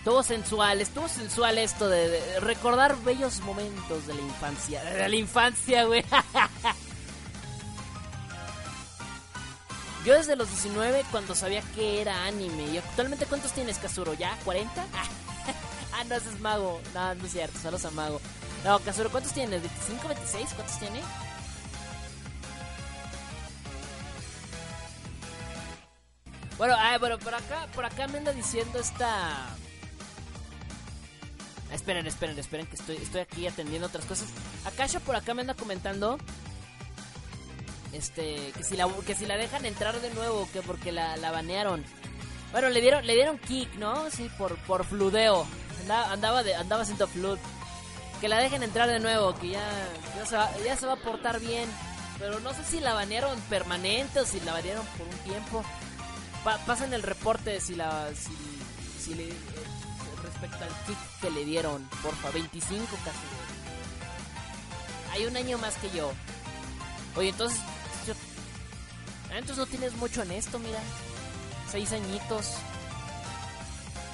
Estuvo sensual, estuvo sensual esto de, recordar bellos momentos de la infancia. De la infancia, güey. *laughs* Yo desde los 19 cuando sabía que era anime. ¿Y actualmente cuántos tienes, Kazuro? ¿Ya? ¿40? *laughs* ah, no, ese es Mago. No, no es cierto, saludos a Mago. No, Kazuro, ¿cuántos tienes? ¿25, 26? ¿Cuántos tiene? Bueno, ah, bueno, por acá, por acá me anda diciendo esta... Esperen, esperen, esperen, que estoy, estoy aquí atendiendo otras cosas. Akasha por acá me anda comentando este que si la que si la dejan entrar de nuevo que porque la, la banearon. Bueno le dieron le dieron kick no sí por por fludeo. Andaba andaba, de, andaba haciendo flood. Que la dejen entrar de nuevo que ya ya se, va, ya se va a portar bien. Pero no sé si la banearon permanente o si la banearon por un tiempo. Pa- pasen el reporte si la si, le respecto al kick que le dieron porfa 25 casi hay un año más que yo Oye, entonces. Ah, entonces no tienes mucho en esto, mira. Seis añitos.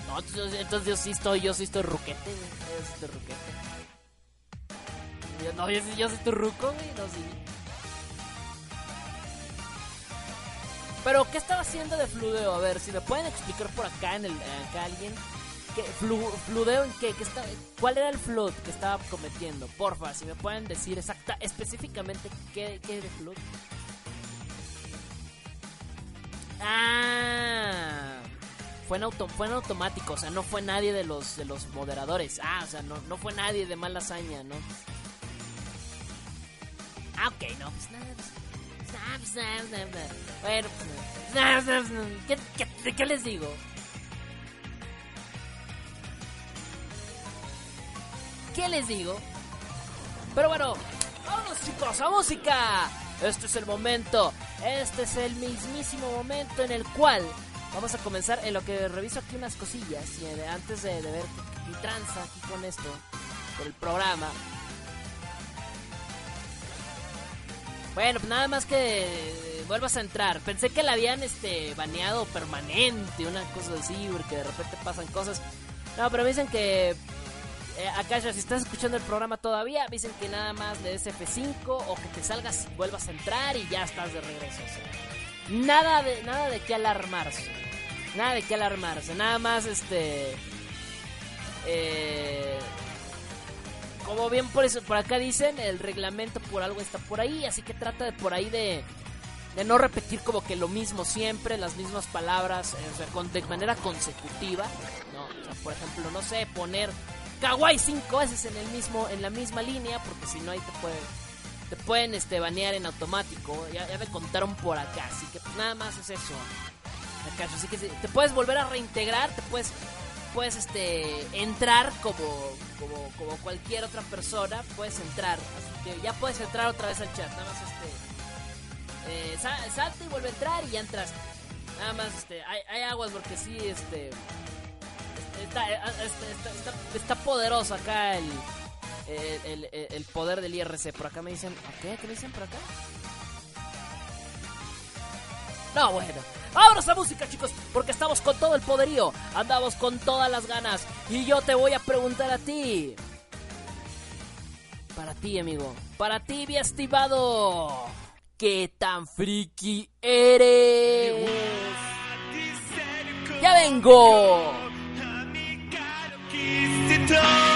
No, entonces, yo sí estoy, yo sí estoy ruquete. Yo sí estoy ruquete. Yo- no, yo, yo sí estoy ruco, güey. No, sí. Pero, ¿qué estaba haciendo de fludeo? A ver, si me pueden explicar por acá en el. Acá alguien. ¿Qué, flu- ¿Fludeo en qué? ¿Qué está- ¿Cuál era el flood que estaba cometiendo? Porfa, si me pueden decir exacta, específicamente qué, qué era el flood. Ah, fue en, auto, fue en automático, o sea, no fue nadie de los de los moderadores. Ah, o sea, no, no fue nadie de mala hazaña, ¿no? Ah, ok, no, pues nada. pues, nada, pues. ¿Qué, qué, qué les digo? ¿Qué les digo? Pero bueno, vámonos chicos, a música. Este es el momento, este es el mismísimo momento en el cual vamos a comenzar en lo que reviso aquí unas cosillas y antes de, de ver mi tranza aquí con esto, con el programa. Bueno, pues nada más que vuelvas a entrar. Pensé que la habían este baneado permanente, una cosa así, porque de repente pasan cosas. No, pero me dicen que eh, acá si estás escuchando el programa todavía, dicen que nada más le des F5 o que te salgas y vuelvas a entrar y ya estás de regreso. nada de nada de qué alarmarse. Nada de qué alarmarse, nada más este eh, como bien por eso por acá dicen, el reglamento por algo está por ahí, así que trata de por ahí de de no repetir como que lo mismo siempre, las mismas palabras, eh, o sea, de manera consecutiva, ¿no? Por ejemplo, no sé, poner kawaii cinco veces en el mismo, en la misma línea, porque si no ahí te pueden, te pueden este banear en automático. Ya, me contaron por acá, así que nada más es eso. Así que te puedes volver a reintegrar, te puedes puedes este entrar como, como, cualquier otra persona, puedes entrar, así que ya puedes entrar otra vez al chat, nada más este eh, salta y vuelve a entrar y ya entras. Nada más, este, hay, aguas porque sí, este, está, eh, este, está, poderoso acá el, el, poder del IRC. Por acá me dicen, ¿qué? ¿Qué me dicen por acá? No, bueno. Vámonos a música, chicos, porque estamos con todo el poderío. Andamos con todas las ganas. Y yo te voy a preguntar a ti. Para ti, amigo. Para ti, mi estimado. ¿Qué tan friki eres? ¡Ya vengo! done.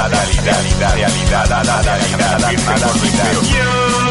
realidad, realidad, realidad, realidad, realidad, Yo soy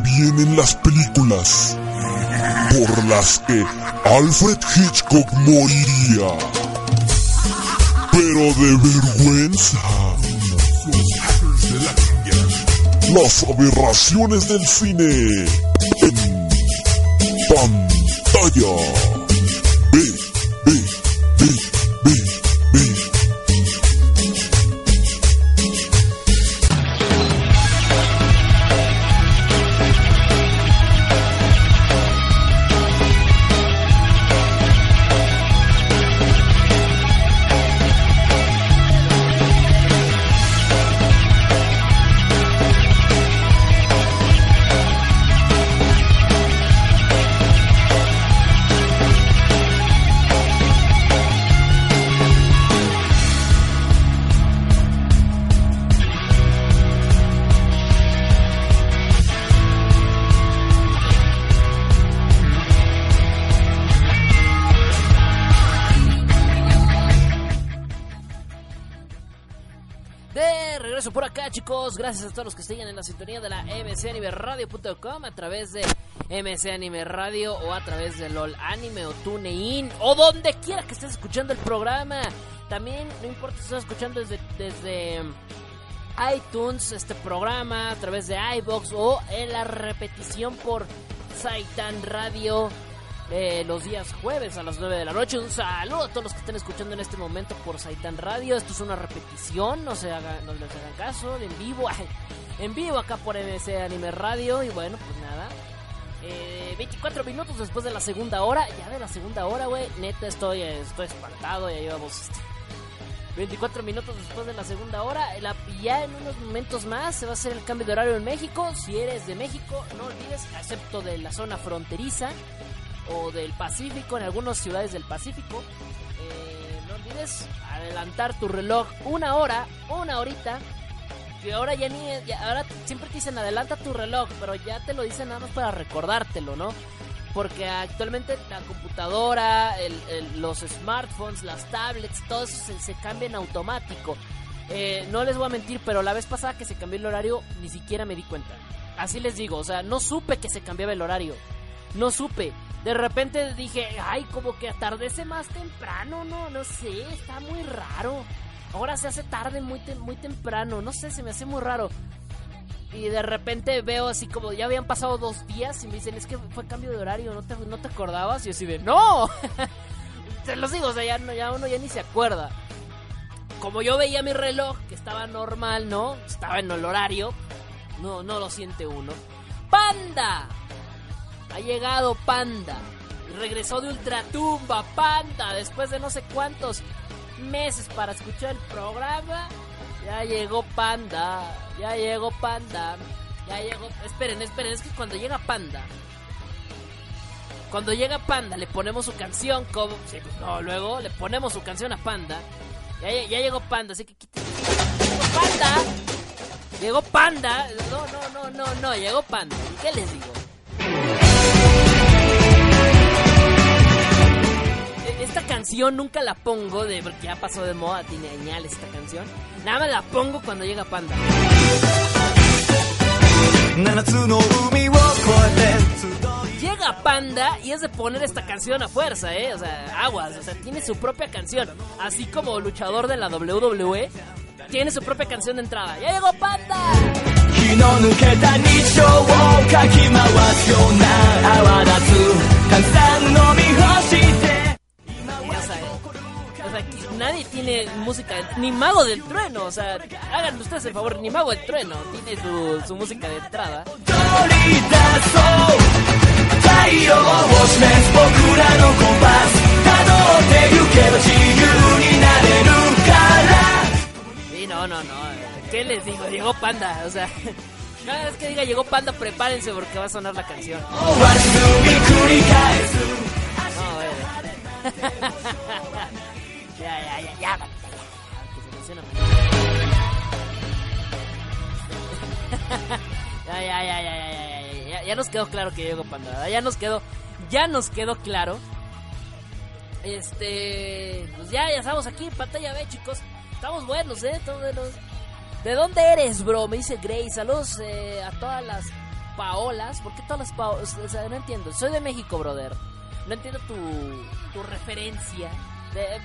vienen las películas por las que Alfred Hitchcock moriría. Pero de vergüenza. Las aberraciones del cine en pantalla. Por acá, chicos. Gracias a todos los que siguen en la sintonía de la mcanimeradio.com a través de MC Anime Radio o a través de LOL Anime o TuneIn o donde quiera que estés escuchando el programa. También, no importa si estás escuchando desde, desde iTunes este programa, a través de iBox o en la repetición por Saitan Radio eh, los días jueves a las 9 de la noche. Un saludo a todos los que estén escuchando en este momento por Saitan Radio. Esto es una repetición, no, se haga, no les hagan caso, en vivo, *laughs* en vivo acá por MC Anime Radio. Y bueno, pues nada. Eh, 24 minutos después de la segunda hora. Ya de la segunda hora, güey. Neta, estoy, estoy espantado. Ya llevamos este, 24 minutos después de la segunda hora. La, ya en unos momentos más se va a hacer el cambio de horario en México. Si eres de México, no olvides, excepto de la zona fronteriza o del Pacífico, en algunas ciudades del Pacífico, eh, no olvides adelantar tu reloj una hora, una horita. Que ahora ya ni. ahora siempre te dicen adelanta tu reloj, pero ya te lo dicen nada más para recordártelo, ¿no? Porque actualmente la computadora, el- los smartphones, las tablets, todo eso se, se cambia en automático. Eh, no les voy a mentir, pero la vez pasada que se cambió el horario, ni siquiera me di cuenta. Así les digo, o sea, no supe que se cambiaba el horario. No supe. De repente dije, ay, como que atardece más temprano, no, no sé, está muy raro. Ahora se hace tarde muy, muy temprano, no sé, se me hace muy raro. Y de repente veo así como ya habían pasado dos días y me dicen, es que fue cambio de horario, ¿no te, no te acordabas? Y yo así de, ¡no! *laughs* Te los digo, o sea, ya, ya uno ya ni se acuerda. Como yo veía mi reloj, que estaba normal, ¿no? Estaba en el horario, no, no lo siente uno. ¡Panda! Ha llegado Panda. Regresó de Ultratumba, Panda, después de no sé cuántos meses para escuchar el programa. Ya llegó Panda, ya llegó Panda, ya llegó... Esperen, esperen, es que cuando llega Panda... Cuando llega Panda le ponemos su canción como... pues, no, luego le ponemos su canción a Panda. Ya, llegó Panda, así que... ¡Llegó Panda! Llegó Panda. No, no, no, no, no, llegó Panda. ¿Y qué les digo? esta canción nunca la pongo, de, porque ya pasó de moda, tiene añal esta canción. Nada más la pongo cuando llega Panda. Llega Panda y es de poner esta canción a fuerza, ¿eh? O sea, aguas, o sea, tiene su propia canción. Así como luchador de la WWE, tiene su propia canción de entrada. ¡Ya llegó Panda! nadie tiene música, ni Mago del Trueno, o sea, hagan ustedes el favor, ni Mago del Trueno tiene su, música de entrada. Sí, no, no, no, ¿qué les digo? Llegó Panda, o sea... *laughs* Cada vez que diga llegó Panda, prepárense porque va a sonar la canción. No, *laughs* ya, ya, ya, ya, *laughs* ya, ya, ya, ya, ya, ya, ya, ya, ya, ya nos quedó claro que llegó Panda, ¿verdad? ya nos quedó, ya nos quedó claro. Este, pues ya, ya estamos aquí en pantalla B, chicos. Estamos buenos, ¿eh? Estamos buenos. ¿De dónde eres, bro? Me dice Grace. Saludos eh, a todas las Paolas. ¿Por qué todas las Paolas? O sea, no entiendo. Soy de México, brother. No entiendo tu, tu referencia.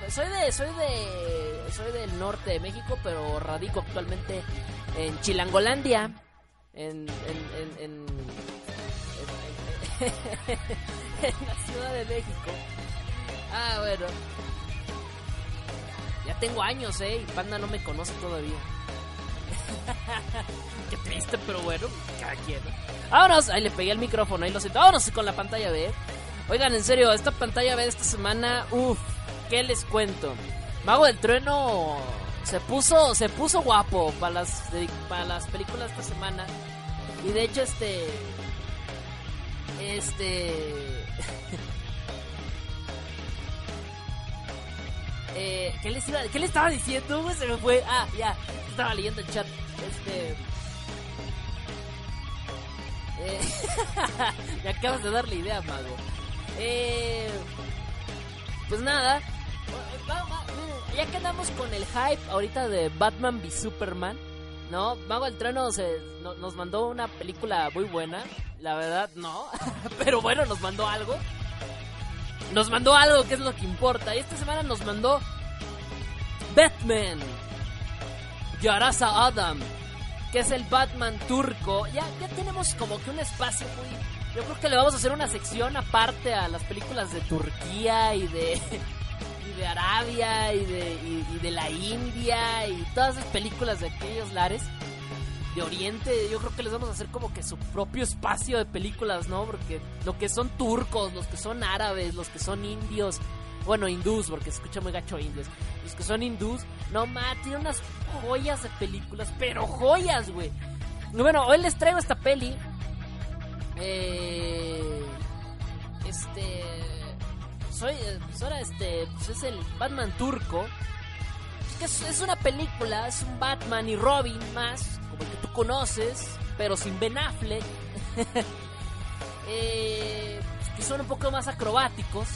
Soy de soy de soy del norte de México, pero radico actualmente en Chilangolandia, en en en, en, *laughs* la Ciudad de México. Ah, bueno. Ya tengo años, eh, y Panda no me conoce todavía. *laughs* Qué triste, pero bueno, cada quien. ¿no? Vámonos, ahí le pegué el micrófono, ahí lo siento. Vámonos con la pantalla B. Oigan, en serio, esta pantalla B de esta semana, uff, ¿qué les cuento? Mago del Trueno se puso, se puso guapo para las, para las películas esta semana. Y de hecho, este. Este. *laughs* eh, ¿qué, les iba- ¿Qué le estaba diciendo? güey? Se me fue. Ah, ya. Estaba leyendo el chat. Este. Eh, *laughs* me acabas de dar la idea, mago. Eh, pues nada. Va- Ya que andamos con el hype ahorita de Batman v Superman, ¿no? Mago del Trueno se, no- nos mandó una película muy buena. La verdad, no. *laughs* Pero bueno, nos mandó algo. Nos mandó algo que es lo que importa. Y esta semana nos mandó Batman. Yarasa Adam. Que es el Batman turco. Ya, ya tenemos como que un espacio muy... Yo creo que le vamos a hacer una sección aparte a las películas de Turquía y de... *laughs* De Arabia y de, y, de la India y todas esas películas de aquellos lares de Oriente, yo creo que les vamos a hacer como que su propio espacio de películas, ¿no? Porque lo que son turcos, los que son árabes, los que son indios, bueno, hindús, porque se escucha muy gacho indios, los que son hindús, no ma, tiene unas joyas de películas, pero joyas, güey. Bueno, hoy les traigo esta peli. Eh, este. Soy. eh, pues ahora este. Pues es el Batman turco. Es una película, es un Batman y Robin más, como el que tú conoces, pero sin Ben Affleck. *laughs* Eh, son un poco más acrobáticos.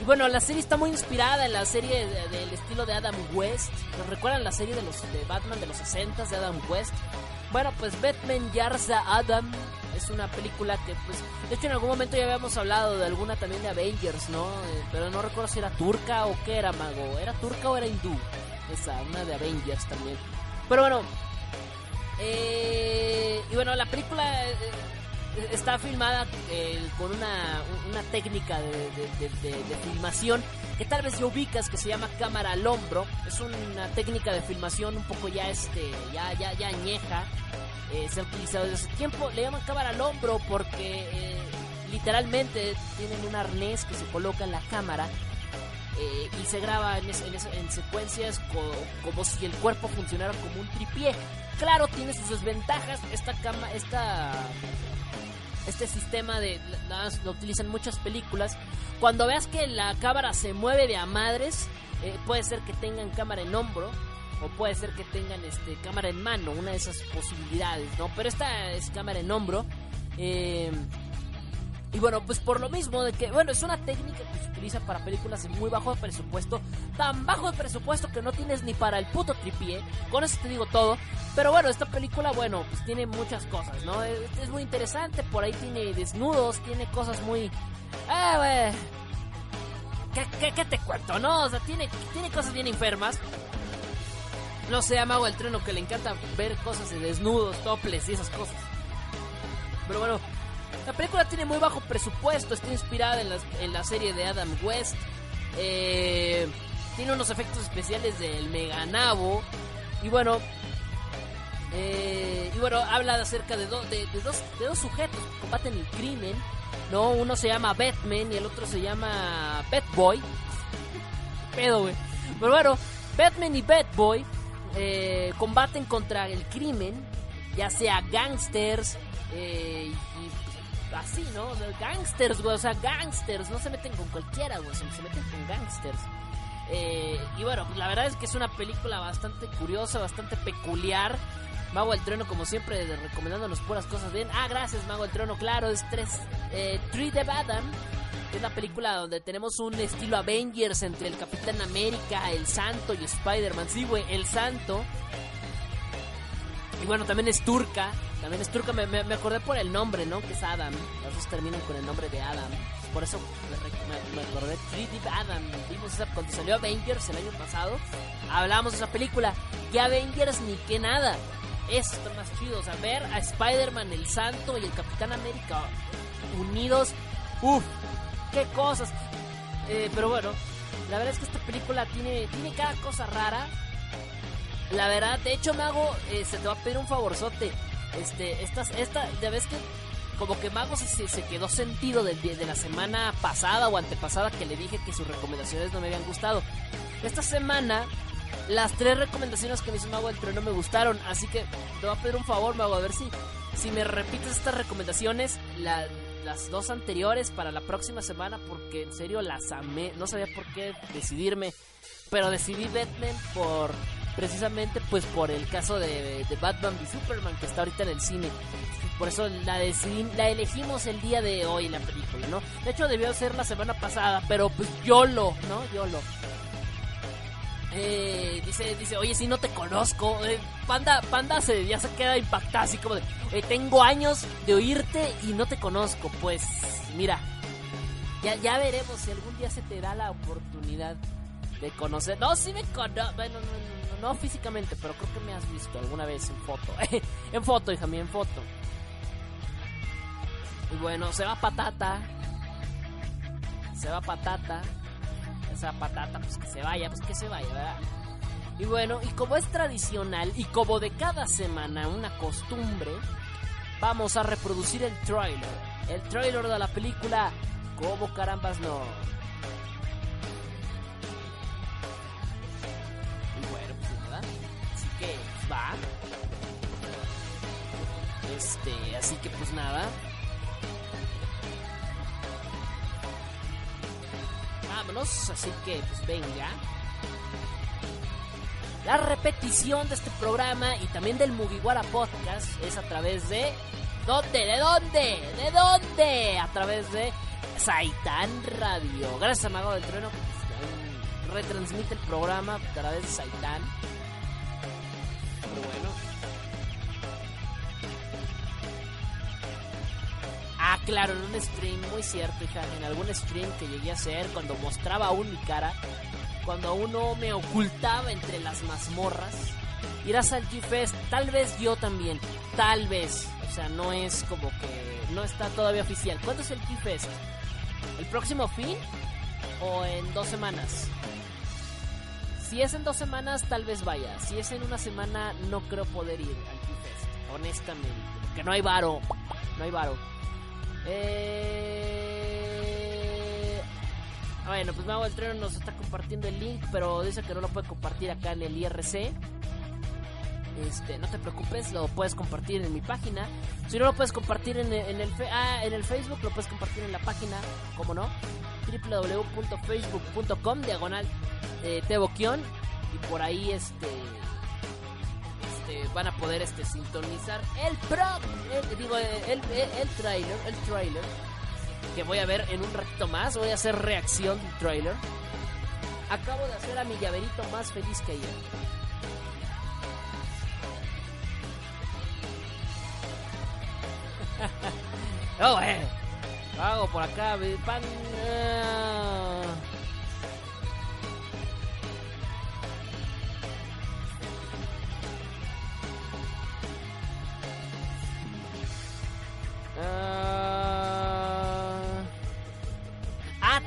Y bueno, la serie está muy inspirada en la serie de- del estilo de Adam West. ¿Nos recuerdan la serie de los de Batman de los 60 de Adam West? Bueno, pues Batman Yarza Adam es una película que, pues, de hecho en algún momento ya habíamos hablado de alguna también de Avengers, ¿no? Eh, pero no recuerdo si era turca o qué era, mago. ¿Era turca o era hindú? Esa, una de Avengers también. Pero bueno, eh, y bueno, la película eh, eh, está filmada eh, con una, una técnica de, de- de- de- filmación que tal vez ya ubicas que se llama cámara al hombro. Es una técnica de filmación un poco ya este ya ya ya añeja. Eh, se ha utilizado desde hace tiempo. Le llaman cámara al hombro porque eh, literalmente tienen un arnés que se coloca en la cámara eh, y se graba en, es- en secuencias co- como si el cuerpo funcionara como un tripié. Claro, tiene sus desventajas. Esta cama, esta este sistema de nada más lo utilizan muchas películas. Cuando veas que la cámara se mueve de a madres, eh, puede ser que tengan cámara en hombro o puede ser que tengan este cámara en mano, una de esas posibilidades, ¿no? Pero esta es cámara en hombro. eh, y bueno, pues por lo mismo de que, bueno, es una técnica que se utiliza para películas de muy bajo presupuesto, tan bajo de presupuesto que no tienes ni para el puto tripié, con eso te digo todo. Pero bueno, esta película, bueno, pues tiene muchas cosas, ¿no? Es, muy interesante, por ahí tiene desnudos, tiene cosas muy... Ah, güey. ¿Qué, qué, qué te cuento, no? O sea, tiene, tiene cosas bien enfermas. No sé, a Mago el Treno que le encanta ver cosas de desnudos, toples y esas cosas. Pero bueno, la película tiene muy bajo presupuesto, está inspirada en, las- en la serie de Adam West. Eh, tiene unos efectos especiales del Meganabo. Y bueno, eh, y bueno, habla acerca de, de, dos, de dos sujetos que combaten el crimen. ¿no? Uno se llama Batman y el otro se llama Batboy. *laughs* Pedo. Pero bueno, Batman y Batboy eh, combaten contra el crimen, ya sea gangsters eh, y así, ¿no? Gangsters, güey, o sea, gangsters, no se meten con cualquiera, güey, se meten con gangsters. Eh, y bueno, pues la verdad es que es una película bastante curiosa, bastante peculiar. Mago del Trueno, como siempre, recomendándonos puras cosas bien. Ah, gracias, Mago del Trueno, claro, es tres, eh, Tree de Adam. que Es la película donde tenemos un estilo Avengers entre el Capitán América, el Santo y Spider-Man. Sí, güey, el Santo. Y bueno, también es turca. También es turca. Me, me- acordé por el nombre, ¿no? Que es Adam. Las dos terminan con el nombre de Adam. Por eso me, me- acordé. 3D Adam. Vimos esa cuando salió Avengers el año pasado. Hablamos de esa película. Y Avengers ni que nada. Eso está más chido. O sea, ver a Spider-Man, el Santo y el Capitán América unidos. Uf, qué cosas. Eh, pero bueno, la verdad es que esta película tiene, tiene cada cosa rara. La verdad, de hecho, Mago, eh, se te va a pedir un favorzote. Este, estas, esta, ya ves que como que Mago se, se- quedó sentido día- de, la semana pasada o antepasada que le dije que sus recomendaciones no me habían gustado. Esta semana, las tres recomendaciones que me hizo Mago del Tren no me gustaron. Así que te voy a pedir un favor, Mago, a ver si, si me repites estas recomendaciones, la- las dos anteriores para la próxima semana, porque en serio las amé. No sabía por qué decidirme, pero decidí Batman por precisamente pues por el caso de, de Batman v Superman que está ahorita en el cine. Por eso la decidí, la elegimos el día de hoy la película, ¿no? De hecho debió ser la semana pasada, pero pues YOLO, ¿no? YOLO. Eh, dice, dice, oye, si no te conozco. Eh, Panda, Panda se, ya se queda impactada, así como de, "Oye, tengo años de oírte y no te conozco. Pues, mira, ya, ya veremos si algún día se te da la oportunidad de conocer. No, sí me conozco, bueno, no, no, no, no físicamente, pero creo que me has visto alguna vez en foto. *laughs* en foto, hija mía, en foto. Y bueno, se va patata. Se va patata esa patata, pues que se vaya, pues que se vaya, ¿verdad? Y bueno, y como es tradicional y como de cada semana una costumbre, vamos a reproducir el trailer. El trailer de la película Como carambas no. Y bueno, pues nada. Así que pues, va. Este, así que pues nada. Vámonos, así que pues venga. La repetición de este programa y también del Mugiwara Podcast es a través de... ¿Dónde? ¿De dónde? ¿De dónde? A través de Saitan Radio. Gracias a Mago del Trueno que pues, retransmite el programa a través de Saitan. Ah, claro, en un stream, muy cierto, hija. En algún stream que llegué a hacer cuando mostraba aún mi cara, cuando aún no me ocultaba entre las mazmorras, irás al G-Fest. Tal vez yo también, tal vez. O sea, no es como que. No está todavía oficial. ¿Cuándo es el G-Fest? ¿El próximo fin? ¿O en dos semanas? Si es en dos semanas, tal vez vaya. Si es en una semana, no creo poder ir al G-Fest. Honestamente. Porque no hay varo. No hay varo. Eh... Bueno, pues Mago del Treno nos está compartiendo el link, pero dice que no lo puede compartir acá en el IRC. Este, no te preocupes, lo puedes compartir en mi página. Si no lo puedes compartir en el, ah, en el Facebook, lo puedes compartir en la página, como no, www.facebook.com diagonal eh, y por ahí este este, van a poder este sintonizar el pro digo el, el, el trailer el trailer que voy a ver en un ratito más. Voy a hacer reacción del trailer. Acabo de hacer a mi llaverito más feliz que ayer. *laughs* Oh eh. Hago por acá pan.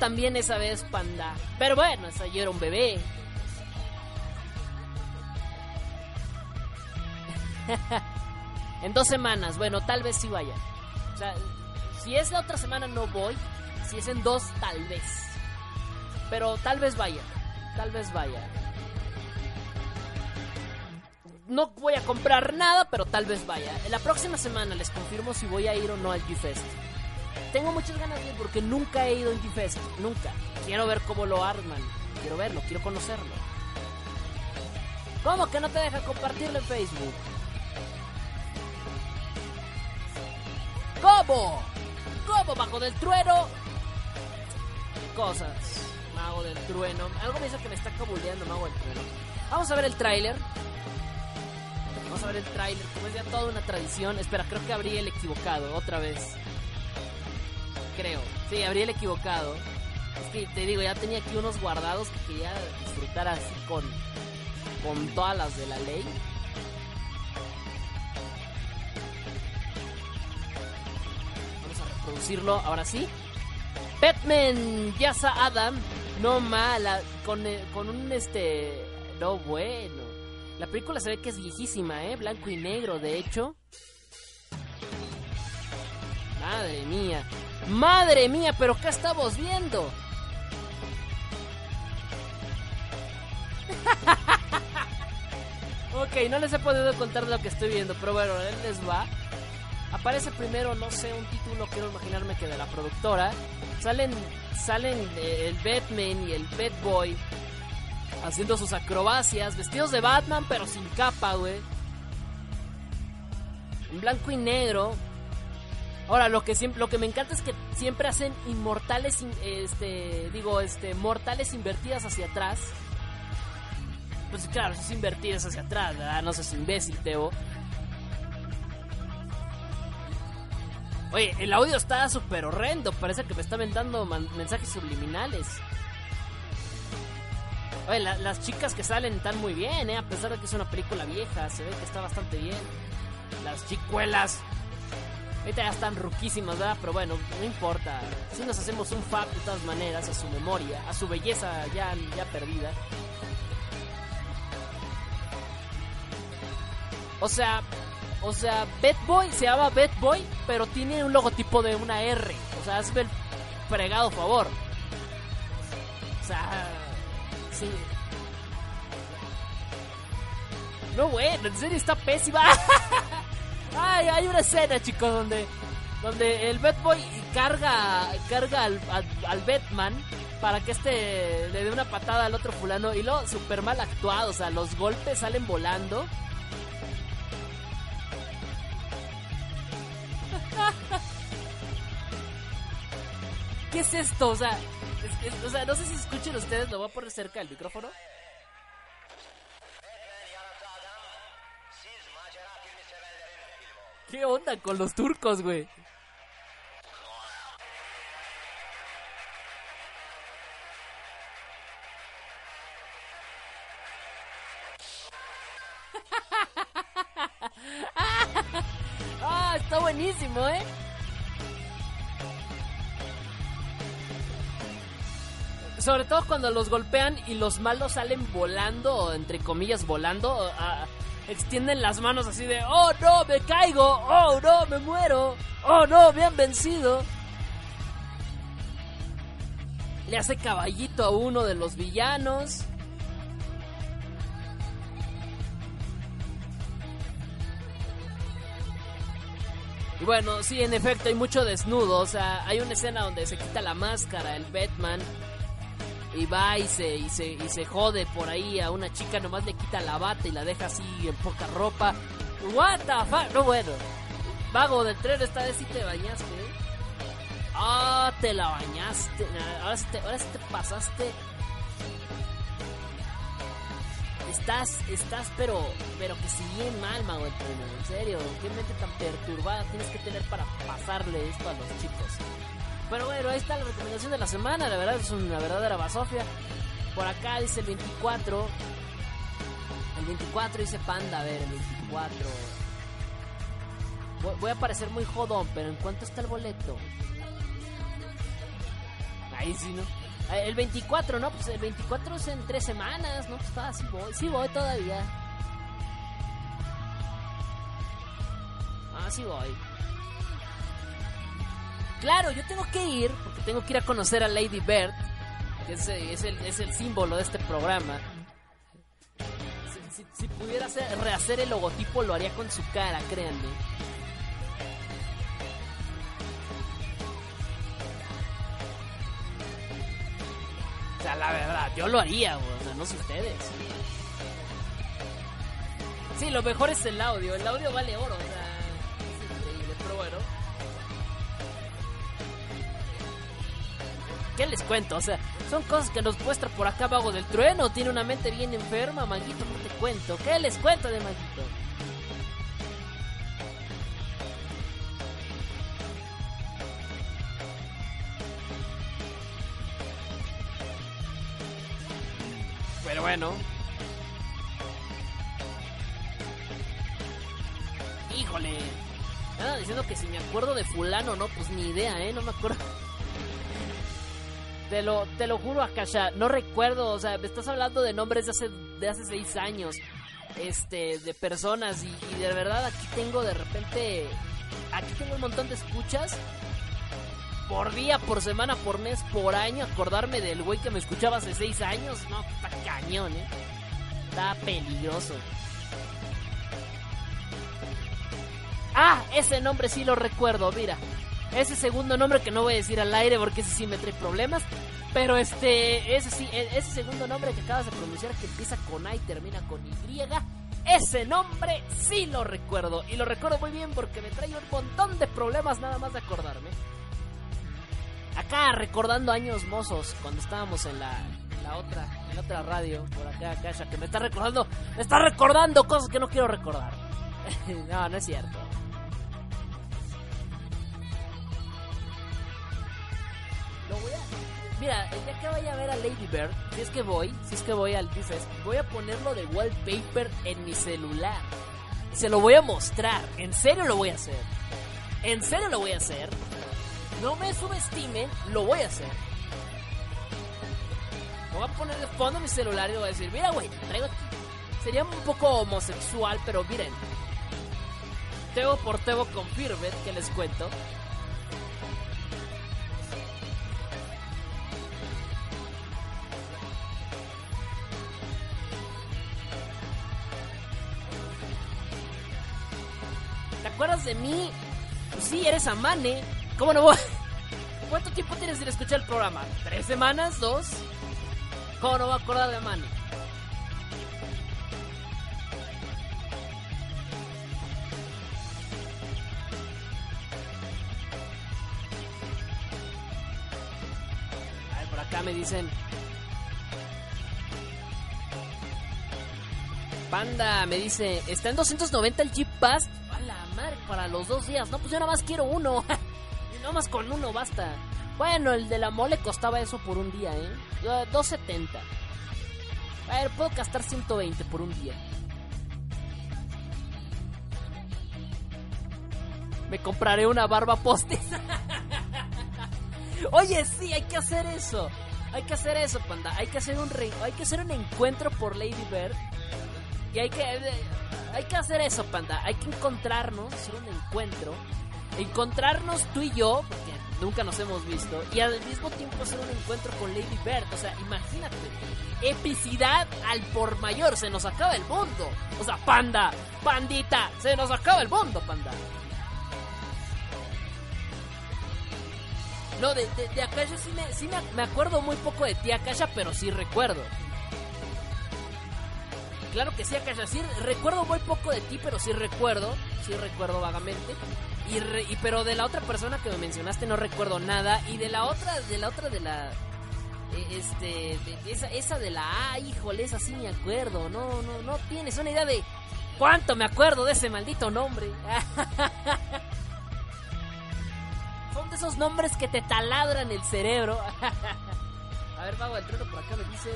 También esa vez panda. Pero bueno, esa un bebé. *laughs* en dos semanas, bueno, tal vez sí vaya. O sea, si es la otra semana no voy. Si es en dos, tal vez. Pero tal vez vaya. Tal vez vaya. No voy a comprar nada, pero tal vez vaya. En la próxima semana les confirmo si voy a ir o no al G-Fest. Tengo muchas ganas de ir porque nunca he ido en G-Fest. Nunca. Quiero ver cómo lo arman. Quiero verlo, quiero conocerlo. ¿Cómo que no te deja compartirlo en Facebook? ¿Cómo? ¿Cómo, Mago del Trueno? Cosas. Mago del Trueno. Algo me dice que me está cabuleando Mago del Trueno. Vamos a ver el tráiler. Vamos a ver el tráiler, como es ya toda una tradición. Espera, creo que abrí el equivocado, otra vez. Creo. Sí, abrí el equivocado. Es que te digo, ya tenía aquí unos guardados que quería disfrutar así con, con todas las de la ley. Vamos a reproducirlo ahora sí. Batman Yasa Adam, no mala, con, eh, con un este. No bueno. La película se ve que es viejísima, ¿eh? Blanco y negro, de hecho. Madre mía. Madre mía, pero ¿qué estamos viendo? *laughs* ok, no les he podido contar lo que estoy viendo, pero bueno, él les va. Aparece primero, no sé, un título, quiero imaginarme que de la productora. Salen, salen eh, el Batman y el Batboy haciendo sus acrobacias, vestidos de Batman, pero sin capa, güey. En blanco y negro. Ahora, lo que siempre, lo que me encanta es que siempre hacen inmortales, in- este, digo, este, mortales invertidas hacia atrás. Pues claro, es invertidas hacia atrás, ¿verdad? No seas imbécil, Teo. Oye, el audio está súper horrendo. Parece que me está dando mensajes subliminales. Oye, la- las chicas que salen están muy bien, ¿eh? A pesar de que es una película vieja, se ve que está bastante bien. Las chicuelas. Ahorita ya están ruquísimas, ¿verdad? Pero bueno, no importa. Si nos hacemos un fab de todas maneras a su memoria, a su belleza ya, ya perdida. O sea, o sea, Boy se llama Boy, pero tiene un logotipo de una R. O sea, hazme el fregado favor. O sea, sí. No, bueno, en serio está pésima. *laughs* Ay, hay una escena, chicos, donde donde el Batboy carga carga al, al, Batman para que este le dé una patada al otro fulano y luego super mal actuado, o sea, los golpes salen volando. *laughs* ¿Qué es esto? O sea, o sea, no sé si escuchen ustedes, lo voy a poner cerca del micrófono. ¿Qué onda con los turcos, güey? *laughs* ah, está buenísimo, ¿eh? Sobre todo cuando los golpean y los malos salen volando, entre comillas volando, o, ah, extienden las manos así de, oh no, me caigo, oh no, me muero, oh no, me han vencido. Le hace caballito a uno de los villanos. Y bueno, sí, en efecto, hay mucho desnudo. O sea, hay una escena donde se quita la máscara, el Batman. Y va y se, y se, y se jode por ahí a una chica, nomás le quita la bata y la deja así en poca ropa. What the fuck, no bueno. Vago del tren, esta vez sí te bañaste. ¿eh? Ah, te la bañaste. Ahora sí te, ahora sí te pasaste. Estás, estás, pero, pero que si bien mal, mago del tren, en serio. ¿Qué mente tan perturbada tienes que tener para pasarle esto a los chicos? Pero bueno, ahí está la recomendación de la semana. La verdad es una verdadera basofia. Por acá dice el 24. El 24 dice Panda. A ver, el 24. Voy, a parecer muy jodón, pero ¿en cuánto está el boleto? Ahí sí, ¿no? Eh, El 24, ¿no? Pues el 24 es en tres semanas, ¿no? Pues está, sí voy. Sí voy todavía. Ah, sí voy. Claro, yo tengo que ir, porque tengo que ir a conocer a Lady Bird, que es, eh, el, símbolo de este programa. Si, si- pudiera hacer- rehacer el logotipo, lo haría con su cara, créanme. O sea, la verdad, yo lo haría, o sea, no sé ustedes. Sí, lo mejor es el audio, el audio vale oro, o sea, es increíble, pero bueno. ¿qué les cuento? O sea, son cosas que nos muestra por acá Vago del Trueno. Tiene una mente bien enferma, Maguito, ¿qué te cuento? ¿Qué les cuento de Maguito? Pero bueno. Híjole. Nada diciendo que si me acuerdo de fulano, no, pues ni idea, ¿eh? No me acuerdo. Te lo, te lo juro, Akasha, no recuerdo, o sea, me estás hablando de nombres de hace, de hace seis años, este, de personas, y, y de verdad aquí tengo de repente, aquí tengo un montón de escuchas, por día, por semana, por mes, por año, acordarme del güey que me escuchaba hace seis años, no, está cañón, eh, está peligroso. Ah, ese nombre sí lo recuerdo, mira. Ese segundo nombre que no voy a decir al aire porque ese sí me trae problemas. Pero este, ese sí, e- ese segundo nombre que acabas de pronunciar que empieza con A y termina con Y. Ese nombre sí lo recuerdo. Y lo recuerdo muy bien porque me trae un montón de problemas nada más de acordarme. Acá recordando años mozos cuando estábamos en la, la otra, en otra radio, por acá, Kasha, que me está recordando, me está recordando cosas que no quiero recordar. *laughs* no, no es cierto. Lo voy a... Mira, el día que vaya a ver a Lady Bird, si es que voy, si es que voy al Fest, voy a ponerlo de wallpaper en mi celular. Se lo voy a mostrar. En serio lo voy a hacer. En serio lo voy a hacer. No me subestimen, lo voy a hacer. Lo voy a poner de fondo en mi celular y le voy a decir, mira güey, traigo aquí. Sería un poco homosexual, pero miren. Tebo por Tebo con Firbet, que les cuento. ¿Te acuerdas de mí? Pues sí, eres Amane. ¿Cómo no voy? *laughs* ¿Cuánto tiempo tienes sin escuchar el programa? ¿Tres semanas? ¿Dos? ¿Cómo no voy a acordar de Amane? A ver, por acá me dicen... Panda me dice, está en 290 el Jeep Pass. Para los dos días. No, pues yo nada más quiero uno. *laughs* y nada más con uno basta. Bueno, el de la mole costaba eso por un día, ¿eh? Eh, 270. A ver, puedo gastar 120 por un día. Me compraré una barba postiza. *laughs* Oye, sí, hay que hacer eso. Hay que hacer eso, panda. Hay que hacer un re- hay que hacer un encuentro por Lady Bird. Y hay que eh, hay que hacer eso, panda. Hay que encontrarnos, hacer un encuentro. Encontrarnos tú y yo, porque nunca nos hemos visto, y al mismo tiempo hacer un encuentro con Lady Bird. O sea, imagínate, epicidad al por mayor, se nos acaba el mundo. O sea, panda, pandita, se nos acaba el mundo, panda. No, de, de, Akasha sí, me, sí me, me acuerdo muy poco de ti, Akasha, pero sí recuerdo. Claro que sí, Akasha, recuerdo muy poco de ti, pero sí recuerdo, sí recuerdo vagamente. Y, re- y pero de la otra persona que me mencionaste no recuerdo nada. Y de la otra, de la otra de la... eh, Este, esa, esa de la A, híjole, esa sí me acuerdo. No, no, no tienes una idea de cuánto me acuerdo de ese maldito nombre. *laughs* Son de esos nombres que te taladran el cerebro. *laughs* A ver, Mago del Trono por acá me dice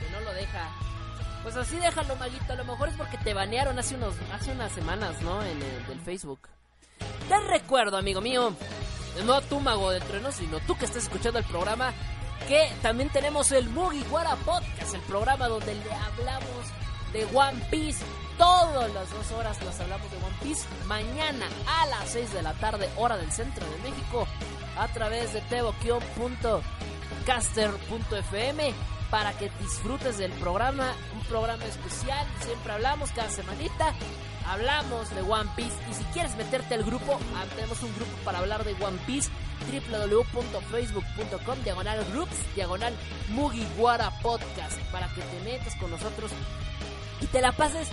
que no lo deja. Pues así déjalo, Maguito. A lo mejor es porque te banearon hace, unos, hace unas semanas, ¿no? En el del Facebook. Te recuerdo, amigo mío, no tú, Mago del Trueno, sino tú que estás escuchando el programa, que también tenemos el Mugiwara Podcast, el programa donde le hablamos de One Piece. Todas las dos horas las hablamos de One Piece. Mañana a las 6 de la tarde, hora del centro de México, a través de tevoquion.caster.fm para que disfrutes del programa, un programa especial. Siempre hablamos cada semanita. Hablamos de One Piece y si quieres meterte al grupo, ah, tenemos un grupo para hablar de One Piece www.facebook.com diagonal groups diagonal Mugiwara Podcast para que te metas con nosotros y te la pases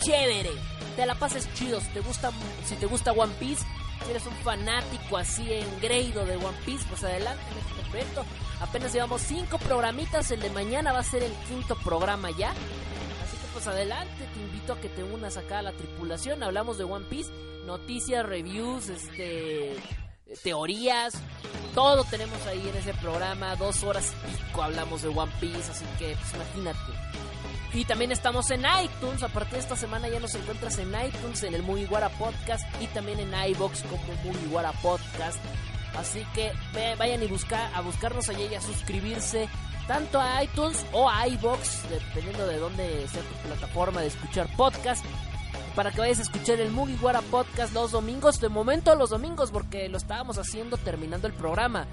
chévere, te la pases chido. Te gusta, si te gusta One Piece, si eres un fanático así engreído de One Piece, pues adelante en este proyecto. Apenas llevamos cinco programitas, el de mañana va a ser el quinto programa ya. Así que pues adelante, te invito a que te unas acá a la tripulación. Hablamos de One Piece, noticias, reviews, este teorías, todo tenemos ahí en ese programa, dos horas y pico hablamos de One Piece, así que pues imagínate. Y también estamos en iTunes, a partir de esta semana ya nos encuentras en iTunes, en el Mugiwara Podcast y también en iBox como Mugiwara Podcast. Así que vayan y buscar, a buscarnos allí y a suscribirse tanto a iTunes o a iBox, dependiendo de dónde sea tu plataforma de escuchar podcast, para que vayas a escuchar el Mugiwara Podcast los domingos, de momento los domingos, porque lo estábamos haciendo terminando el programa.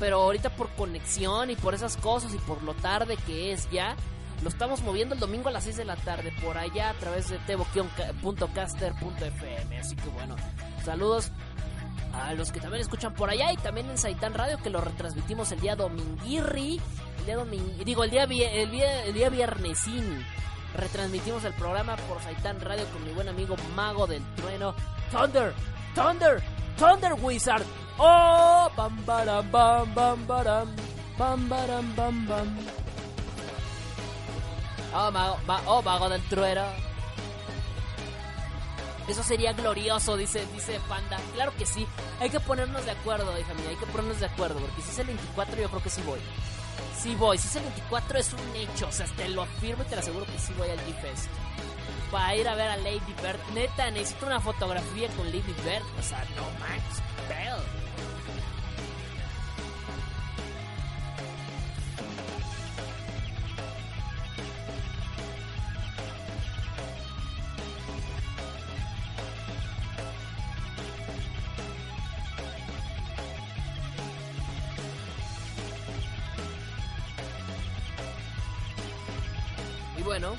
Pero ahorita por conexión y por esas cosas y por lo tarde que es ya, lo estamos moviendo el domingo a las 6 de la tarde por allá a través de tevo.caster.fm. Así que bueno, saludos a los que también escuchan por allá y también en Saitán Radio que lo retransmitimos el día dominguirri, el día domin- digo el día el día, el día viernesín. Retransmitimos el programa por Saitán Radio con mi buen amigo Mago del Trueno, Thunder, Thunder, Thunder Wizard. Oh, bam baram bam bam baram, bam bam bam. Oh, mago, ma- oh, mago del trueno. Eso sería glorioso, dice, dice Panda. Claro que sí. Hay que ponernos de acuerdo, hija mía. Hay que ponernos de acuerdo. Porque si es el 24, yo creo que sí voy. Sí voy. Si es el 24, es un hecho. O sea, te lo afirmo y te lo aseguro que sí voy al G-Fest. Para ir a ver a Lady Bird. Neta, necesito una fotografía con Lady Bird. O sea, no manches. Bueno.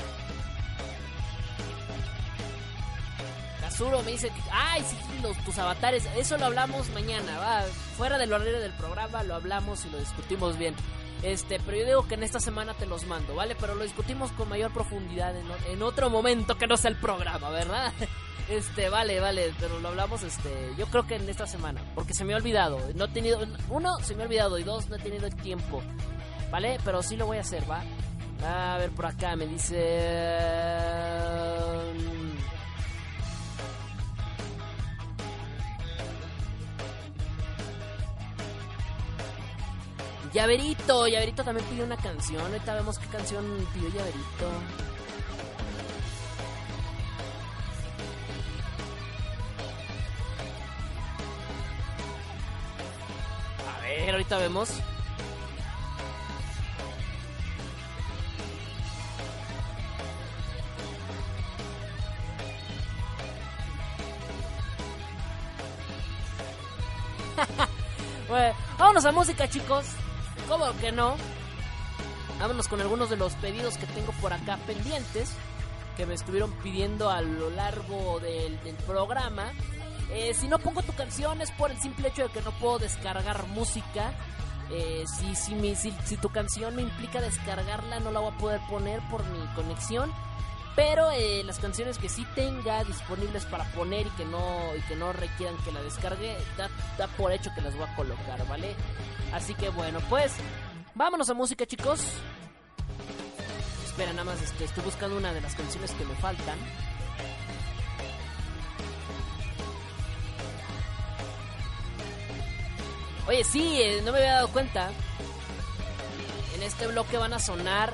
Kazuro me dice. ¡Ay, sí, los, tus avatares! Eso lo hablamos mañana, va. Fuera del horario del programa lo hablamos y lo discutimos bien. Este, pero yo digo que en esta semana te los mando, ¿vale? Pero lo discutimos con mayor profundidad en, otro momento que no sea el programa, ¿verdad? *laughs* Este, vale, vale, pero lo hablamos, este, yo creo que en esta semana, porque se me ha olvidado, no he tenido, uno, se me ha olvidado, y dos, no he tenido tiempo, ¿vale? Pero sí lo voy a hacer, ¿va? A ver, por acá me dice... Llaverito, Llaverito también pidió una canción. Ahorita vemos qué canción pidió Llaverito. A ver, ahorita vemos. Vámonos a música, chicos. ¿Cómo que no? Vámonos con algunos de los pedidos que tengo por acá pendientes. Que me estuvieron pidiendo a lo largo del, programa. Eh, si no pongo tu canción es por el simple hecho de que no puedo descargar música. Eh, si, si, si, si tu canción me implica descargarla, no la voy a poder poner por mi conexión. Pero eh, las canciones que sí tenga disponibles para poner y que no, y que no requieran que la descargue, da, da por hecho que las voy a colocar, ¿vale? Así que bueno, pues vámonos a música, chicos. Espera, nada más este, estoy buscando una de las canciones que me faltan. Oye, sí, eh, no me había dado cuenta. En este bloque van a sonar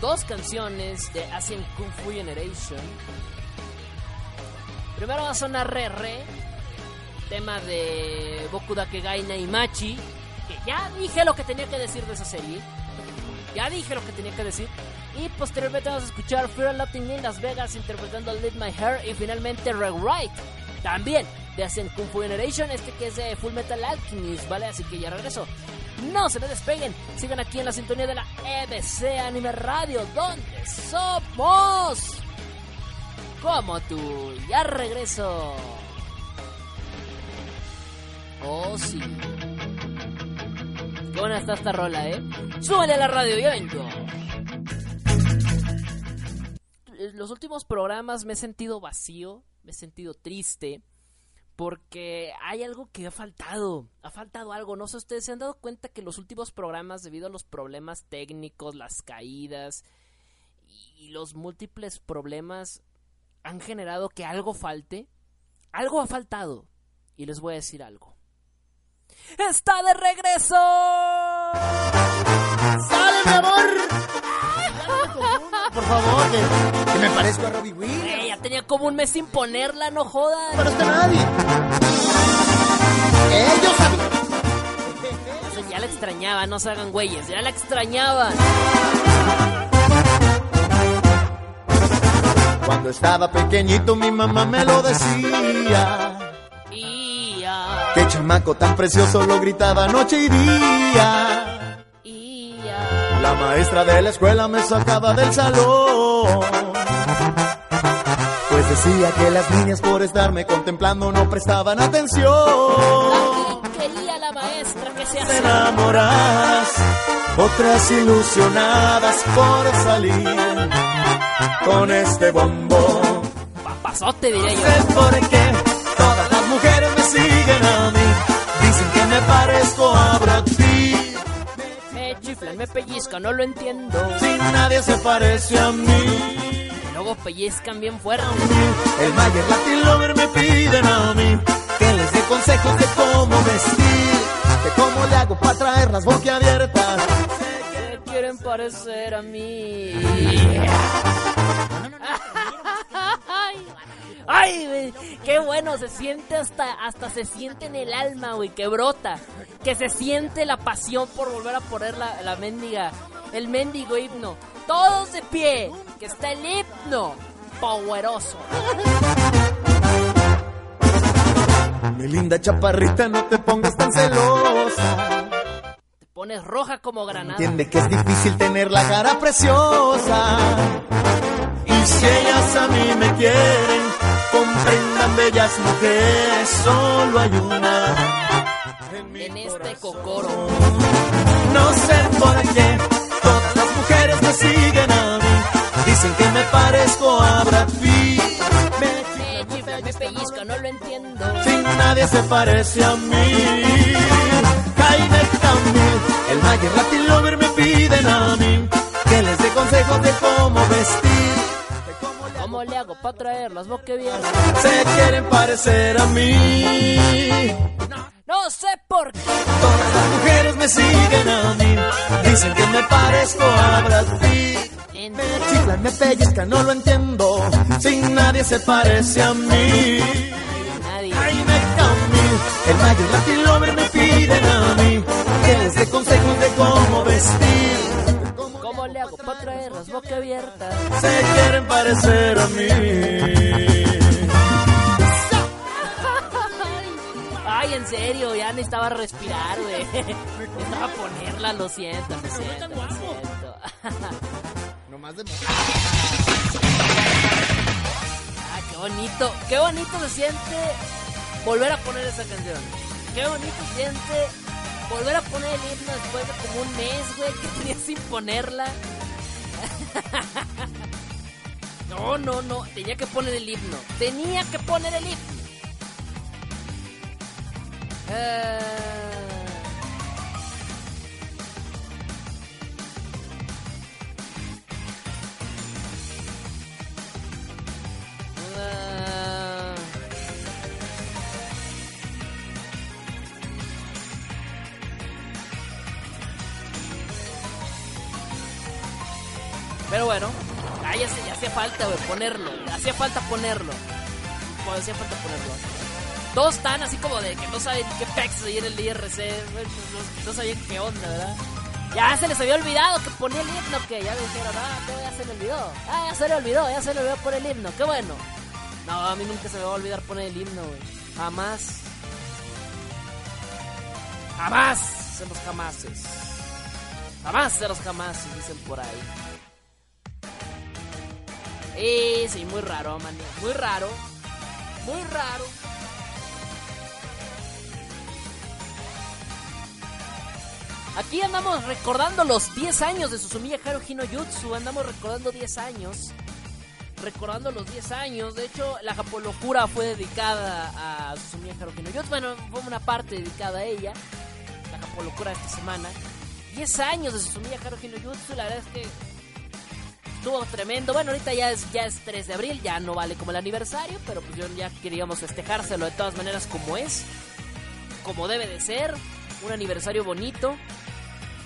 dos canciones de Asian Kung Fu Generation. Primero va a sonar Re Re, tema de Boku Dakegai Naimachi, que ya dije lo que tenía que decir de esa serie. Ya dije lo que tenía que decir. Y posteriormente vamos a escuchar Fear Loathing in Las Vegas interpretando Lead My Hair y finalmente Rewrite. También de Asian Kung Fu Generation, este que es de Full Metal Alchemist, ¿vale? Así que ya regreso. No se me despeguen, sigan aquí en la sintonía de la EBC Anime Radio, donde somos como tú. Ya regreso. Oh, sí. Qué buena está esta rola, ¿eh? Súbele a la radio, ya vengo. En Los últimos programas me he sentido vacío, me he sentido triste, porque hay algo que ha faltado, ha faltado algo. No sé, ustedes se han dado cuenta que los últimos programas, debido a los problemas técnicos, las caídas y los múltiples problemas, han generado que algo falte. Algo ha faltado. Y les voy a decir algo. está de regreso. ¡Sale, mi amor! *laughs* Por favor, que, que me parezco a Robbie Williams. Eh, ya tenía como un mes sin ponerla, no jodas. Pero está nadie. Ellos sabían. Ya la extrañaba, no se hagan güeyes, ya la extrañaba. Cuando estaba pequeñito mi mamá me lo decía. Ya, Qué chamaco tan precioso lo gritaba noche y día. La maestra de la escuela me sacaba del salón. Pues decía que las niñas por estarme contemplando no prestaban atención. Quería la maestra que se hace. otras ilusionadas por salir con este bombón. Papazote, diría yo. sé por qué todas las mujeres me siguen a mí. Dicen que me parezco a Brad Pitt. Me chiflan, me pellizcan, no lo entiendo. Si nadie se parece a mí. Y luego pellizcan bien fuerte. El Mayer Latin Lover me piden a mí que les dé consejos de cómo vestir, de cómo le hago para traerlas boquiabiertas. Se quieren parecer a mí. Ay, güey, qué bueno, se siente hasta, hasta se siente en el alma, güey, que brota, que se siente la pasión por volver a poner la, la mendiga, el mendigo himno. Todos de pie, que está el himno, poweroso. Mi linda chaparrita, no te pongas tan celosa. Te pones roja como granada. Entiende que es difícil tener la cara preciosa. Y si ellas a mí me quieren, comprendan bellas mujeres, solo hay una. mi En este cocoro. No sé por qué todas las mujeres me siguen a mí. Dicen que me parezco a Brad Pitt. Me Me chifla, me pellizca, no lo entiendo. si nadie se parece a mí. Jaime Camil, el Mayer Latin Lover me piden a mí que les dé consejos de cómo vestir. Cómo le- ¿Cómo le hago para traer las bien? Se quieren parecer a mí. No sé por qué. Todas las mujeres me siguen a mí. Dicen que me parezco a Brad Pitt. Me chiflan, me pellizcan, no lo entiendo. Sin nadie se parece a mí. Nadie. Jaime Camil, el Mayer Latin Lover me piden a mí que les dé consejos de cómo vestir. De cómo ¿Cómo le hago para traer las abiertas? se quieren parecer a mí. Ay, en serio, ya necesitaba respirar, güey. Necesitaba ponerla, lo siento, lo siento, lo siento. *laughs* Ah, qué bonito, qué bonito se siente volver a poner esa canción. Qué bonito se siente volver a poner el himno después de como un mes, güey, que tenía sin ponerla. *laughs* No, no, no, tenía que poner el himno. Tenía que poner el himno. Eh, eh, Pero bueno, ah, ya, se- ya hacía falta, güey, ponerlo. Hacía falta ponerlo. Pues, hacía falta ponerlo. Todos están así como de que no saben qué pex ahí en el IRC. güey, No, no sabían qué onda, ¿verdad? Ya se les había olvidado que ponía el himno, que ya me dijeron, ah, que ya se le olvidó. Ah, ya se le olvidó, ya se le olvidó poner el himno, qué bueno. No, a mí nunca se me va a olvidar poner el himno, güey. Jamás. Jamás de los jamases. Jamás de los jamases, dicen por ahí. Eh, sí, muy raro, man. Muy raro. Muy raro. Aquí andamos recordando los 10 años de Susumiya Haruhi no Jutsu. Andamos recordando 10 años. Recordando los 10 años. De hecho, la Japolocura fue dedicada a Susumiya Haruhi no Jutsu. Bueno, fue una parte dedicada a ella. La Japolocura esta semana. 10 años de Susumiya Haruhi no Jutsu. La verdad es que estuvo tremendo. Bueno, ahorita ya es, ya es 3 de abril, ya no vale como el aniversario, pero pues yo ya queríamos festejárselo de todas maneras como es. como debe de ser, un aniversario bonito.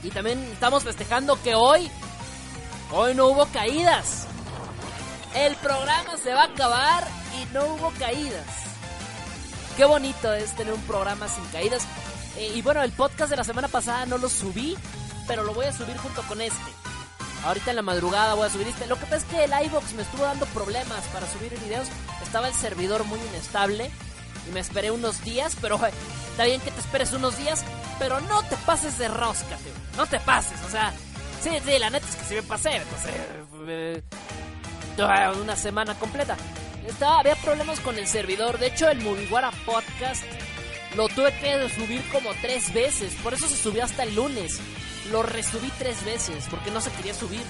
Y también estamos festejando que hoy, hoy no hubo caídas. El programa se va a acabar y no hubo caídas. Qué bonito es tener un programa sin caídas. Eh, y bueno, el podcast de la semana pasada no lo subí, pero lo voy a subir junto con este. Ahorita en la madrugada voy a subir este. Lo que pasa es que el iBox me estuvo dando problemas para subir videos. Estaba el servidor muy inestable y me esperé unos días, pero eh, *laughs* está bien que te esperes unos días, pero no te pases de rosca, tío. No te pases, o sea, sí, sí, la neta es que sí me pasé, entonces, eh, toda una semana completa. Estaba, había problemas con el servidor, de hecho el Mugiwara Podcast lo tuve que subir como tres veces, por eso se subió hasta el lunes. Lo resubí tres veces, porque no se quería subir.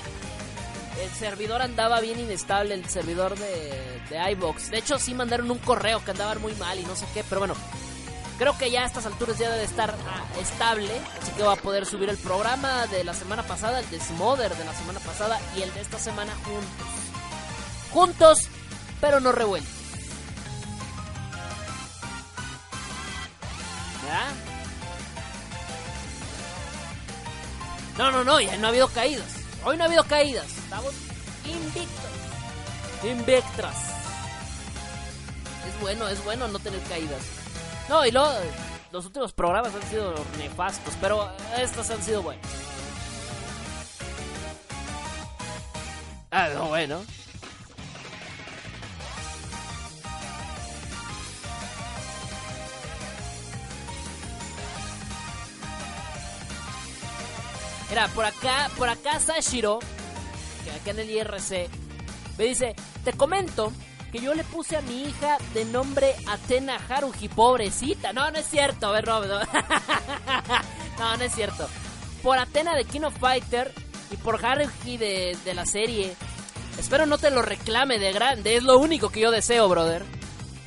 El servidor andaba bien inestable, el servidor de, de iBox. De hecho, sí mandaron un correo que andaba muy mal y no sé qué, pero bueno. Creo que ya a estas alturas ya debe estar ah, estable, así que va a poder subir el programa de la semana pasada, el de Smother de la semana pasada y el de esta semana juntos. Juntos, pero no revueltos. ¿Ya? No, no, no, ya no ha habido caídas. Hoy no ha habido caídas. Estamos invictos. Invictras. Es bueno, es bueno no tener caídas. No, y luego, los últimos programas han sido nefastos, pero estos han sido buenos. Ah, no, bueno. Mira, por acá, por acá Sashiro, que acá en el IRC, me dice, te comento que yo le puse a mi hija de nombre Atena Haruhi, pobrecita. No, no es cierto, a ver, Rob, no. *laughs* no, no es cierto. Por Atena de King of Fighter y por Haruhi de, la serie. Espero no te lo reclame de grande, es lo único que yo deseo, brother.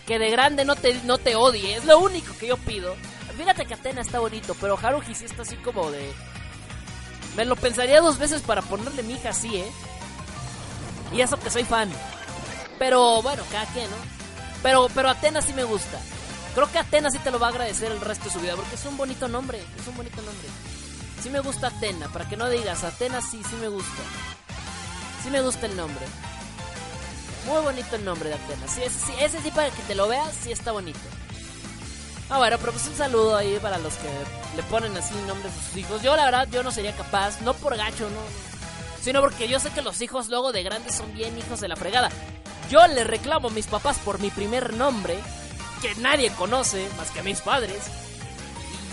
Que de grande no te, no te odie, es lo único que yo pido. Fíjate que Atena está bonito, pero Haruhi sí está así como de... Me lo pensaría dos veces para ponerle mi hija así, ¿eh? Y eso que soy fan. Pero bueno, cada quien, ¿no? Pero, pero Atena sí me gusta. Creo que Atena sí te lo va a agradecer el resto de su vida, porque es un bonito nombre, es un bonito nombre. Sí me gusta Atena, para que no digas, Atena sí, sí me gusta. Sí me gusta el nombre. Muy bonito el nombre de Atena. Sí, ese, sí, ese sí para que te lo veas, sí está bonito. Ah, bueno, pero pues un saludo ahí para los que le ponen así nombres a sus hijos. Yo la verdad, yo no sería capaz, no por gacho, no. Sino porque yo sé que los hijos luego de grandes son bien hijos de la fregada. Yo le reclamo a mis papás por mi primer nombre, que nadie conoce más que a mis padres.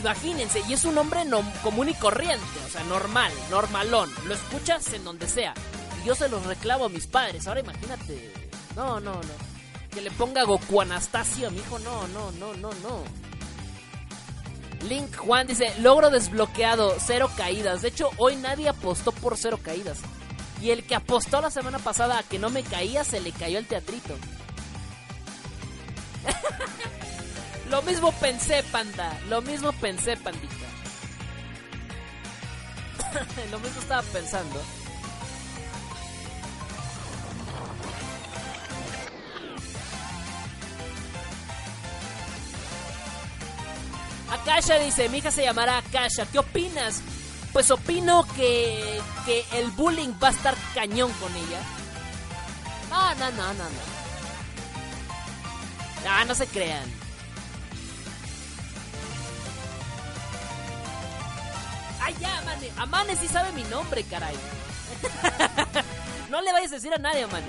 Imagínense, y es un nombre no, común y corriente, o sea, normal, normalón. Lo escuchas en donde sea. Y yo se los reclamo a mis padres. Ahora imagínate. No, no, no. Que le ponga Goku Anastasio a mi hijo. No, no, no, no, no. Link Juan dice, logro desbloqueado, cero caídas. De hecho, hoy nadie apostó por cero caídas. Y el que apostó la semana pasada a que no me caía, se le cayó el teatrito. *laughs* Lo mismo pensé, panda. Lo mismo pensé, pandita. *laughs* Lo mismo estaba pensando. Akasha dice, mi hija se llamará Akasha. ¿Qué opinas? Pues opino que, que el bullying va a estar cañón con ella. No, no, no, no, no. Ah, no se crean. Ay, ya, Amane. Amane sí sabe mi nombre, caray. *laughs* no le vayas a decir a nadie, Amane.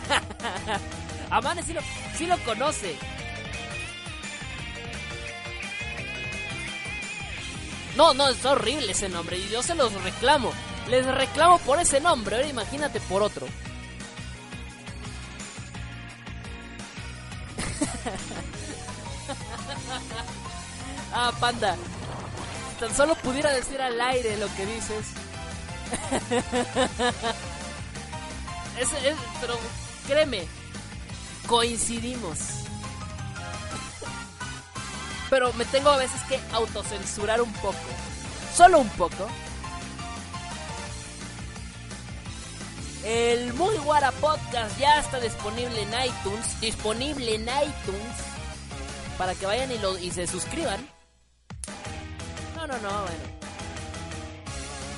*laughs* Amane sí lo, sí lo conoce. No, no, es horrible ese nombre y yo se los reclamo. Les reclamo por ese nombre, ahora imagínate por otro. *laughs* ah, panda. Tan solo pudiera decir al aire lo que dices. *laughs* es, es, pero créeme, coincidimos. Pero me tengo a veces que autocensurar un poco. Solo un poco. El Mugiwara Podcast ya está disponible en iTunes. Disponible en iTunes. Para que vayan y, lo, y se suscriban. no, no, bueno.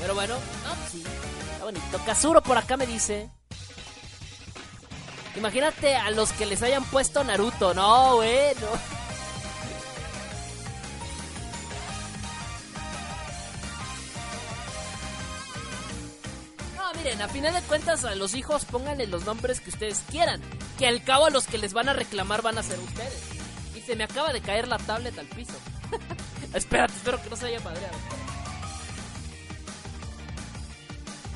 Pero bueno, no, pues sí. Está bonito. Kazuro por acá me dice. Imagínate a los que les hayan puesto Naruto. No, güey, a final de cuentas a los hijos pónganle los nombres que ustedes quieran. Que al cabo los que les van a reclamar van a ser ustedes. Y se me acaba de caer la tablet al piso. *laughs* Espérate, espero que no se haya madreado.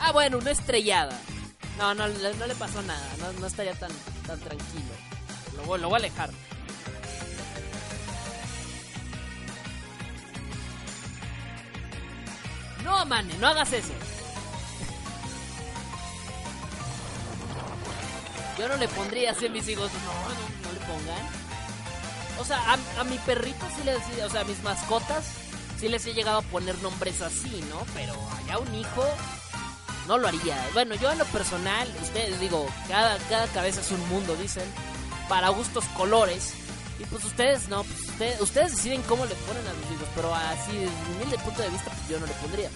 Ah, bueno, una estrellada. No, no, no le pasó nada. No, no estaría tan, tan tranquilo. Lo, lo voy a alejar. No, mane, no hagas eso. Yo no le pondría así a mis hijos. No, no, le pongan. O sea, a, mi perrito sí les o sea, a mis mascotas sí les he llegado a poner nombres así, ¿no? Pero allá un hijo no lo haría. Bueno, yo en lo personal, ustedes digo, cada, cada cabeza es un mundo, dicen. Para gustos colores. Y pues ustedes no, pues ustedes, ustedes deciden cómo le ponen a sus hijos. Pero así, desde mi punto de vista, pues yo no le pondría.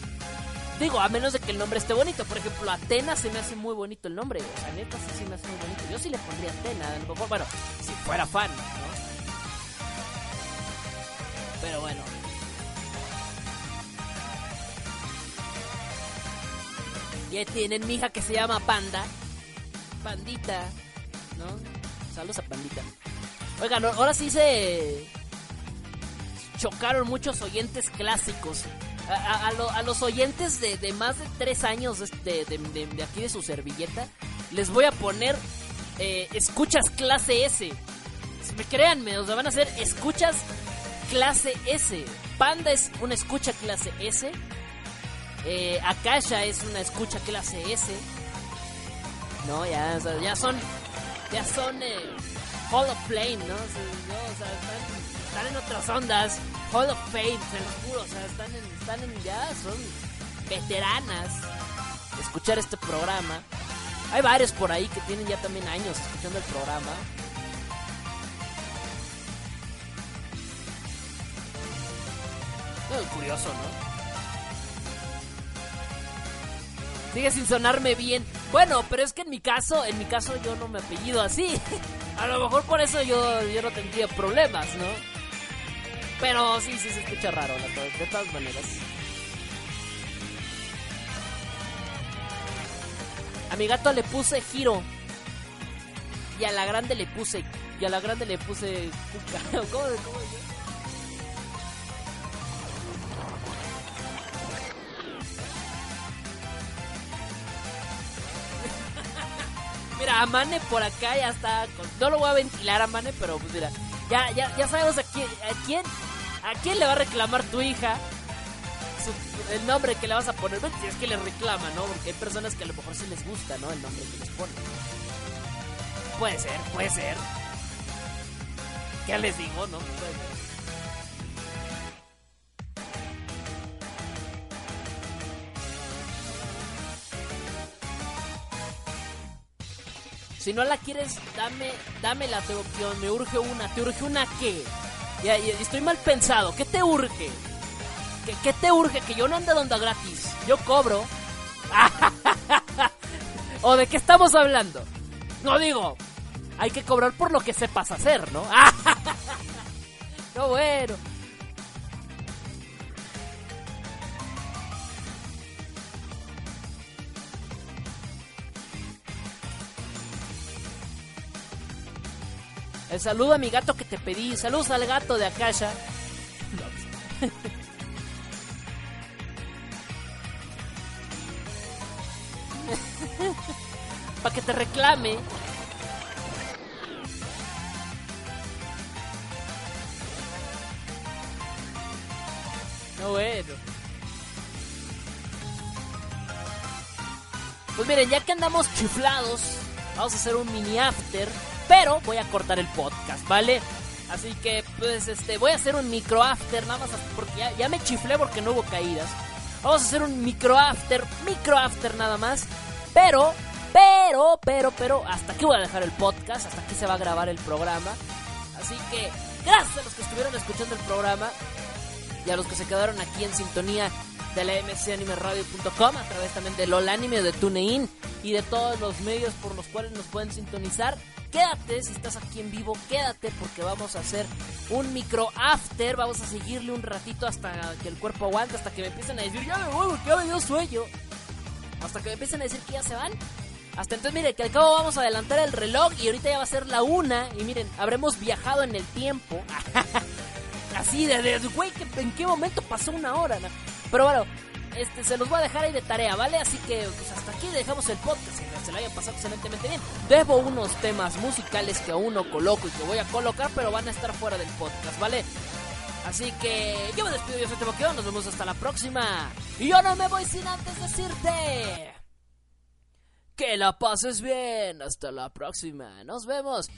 Digo, a menos de que el nombre esté bonito. Por ejemplo, Atena se me hace muy bonito el nombre. O sea, neta sí se me hace muy bonito. Yo sí le pondría Atena. Bueno, si fuera fan, ¿no? Pero bueno. Ya tienen mi hija que se llama Panda. Pandita, ¿no? Saludos a Pandita. Oigan, ahora sí se chocaron muchos oyentes clásicos. A, a- lo- a los oyentes de, de más de tres años de, de- de- aquí de su servilleta, les voy a poner eh, escuchas clase S. Créanme, o sea, van a ser escuchas clase S. Panda es una escucha clase S. Eh, Akasha es una escucha clase S. No, ya, ya son. Ya son. Eh, Hall of Flame, ¿no? No, o sea, están, están en otras ondas. Hall of Fame, se los juro. O sea, están en, están en. Ya son veteranas. Escuchar este programa. Hay varios por ahí que tienen ya también años escuchando el programa. Curioso, ¿no? Sigue sin sonarme bien. Bueno, pero es que en mi caso, en mi caso yo no me apellido así. *laughs* A lo mejor por eso yo, yo no tendría problemas, ¿no? Pero sí, sí se escucha raro, de todas maneras. A mi gato le puse giro. Y a la grande le puse. Y a la grande le puse. *laughs* ¿Cómo, cómo es? Mira, Amane por acá ya está. No lo voy a ventilar, Amane, pero pues mira. Ya, ya, ya sabemos a quién, a quién. ¿A quién le va a reclamar tu hija? el nombre que le vas a poner. Bueno, si es que le reclama, ¿no? Porque hay personas que a lo mejor sí les gusta, ¿no? El nombre que les ponen. Puede ser, puede ser. Ya les digo, ¿no? Puede ser. Si no la quieres, dame, dame la opción. Me urge una. ¿Te urge una qué? Ya, estoy mal pensado. ¿Qué te urge? ¿Qué, qué te urge? Que yo no ande donde gratis. Yo cobro. *laughs* ¿O de qué estamos hablando? No digo. Hay que cobrar por lo que sepas hacer, ¿no? *laughs* no bueno. El saludo a mi gato que te pedí. Saludos al gato de Akasha. *laughs* Para que te reclame. No bueno. Pues miren, ya que andamos chiflados, vamos a hacer un mini after, pero voy a cortar el podcast, ¿vale? Así que, pues, este, voy a hacer un micro after, nada más porque ya, me chiflé porque no hubo caídas. Vamos a hacer un micro after, micro after nada más, pero, pero, pero, pero, hasta aquí voy a dejar el podcast, hasta aquí se va a grabar el programa. Así que, gracias a los que estuvieron escuchando el programa. y a los que se quedaron aquí en sintonía de la mcanimeradio.com a través también de LOL Anime, de TuneIn y de todos los medios por los cuales nos pueden sintonizar. Quédate, si estás aquí en vivo, quédate porque vamos a hacer un micro after, vamos a seguirle un ratito hasta que el cuerpo aguante, hasta que me empiecen a decir, ya me voy, porque ya me dio sueño. Hasta que me empiecen a decir que ya se van. Hasta entonces, mire, que al cabo vamos a adelantar el reloj y ahorita ya va a ser la una. Y miren, habremos viajado en el tiempo. *laughs* Así de, güey, ¿en qué momento pasó una hora? no? Pero bueno, este, se los voy a dejar ahí de tarea, ¿vale? Así que pues, hasta aquí dejamos el podcast. Se lo hayan pasado excelentemente bien. Debo unos temas musicales que aún no coloco y que voy a colocar, pero van a estar fuera del podcast, ¿vale? Así que yo me despido, yo soy Teboqueo, nos vemos hasta la próxima. Y yo no me voy sin antes decirte que la pases bien. Hasta la próxima, nos vemos.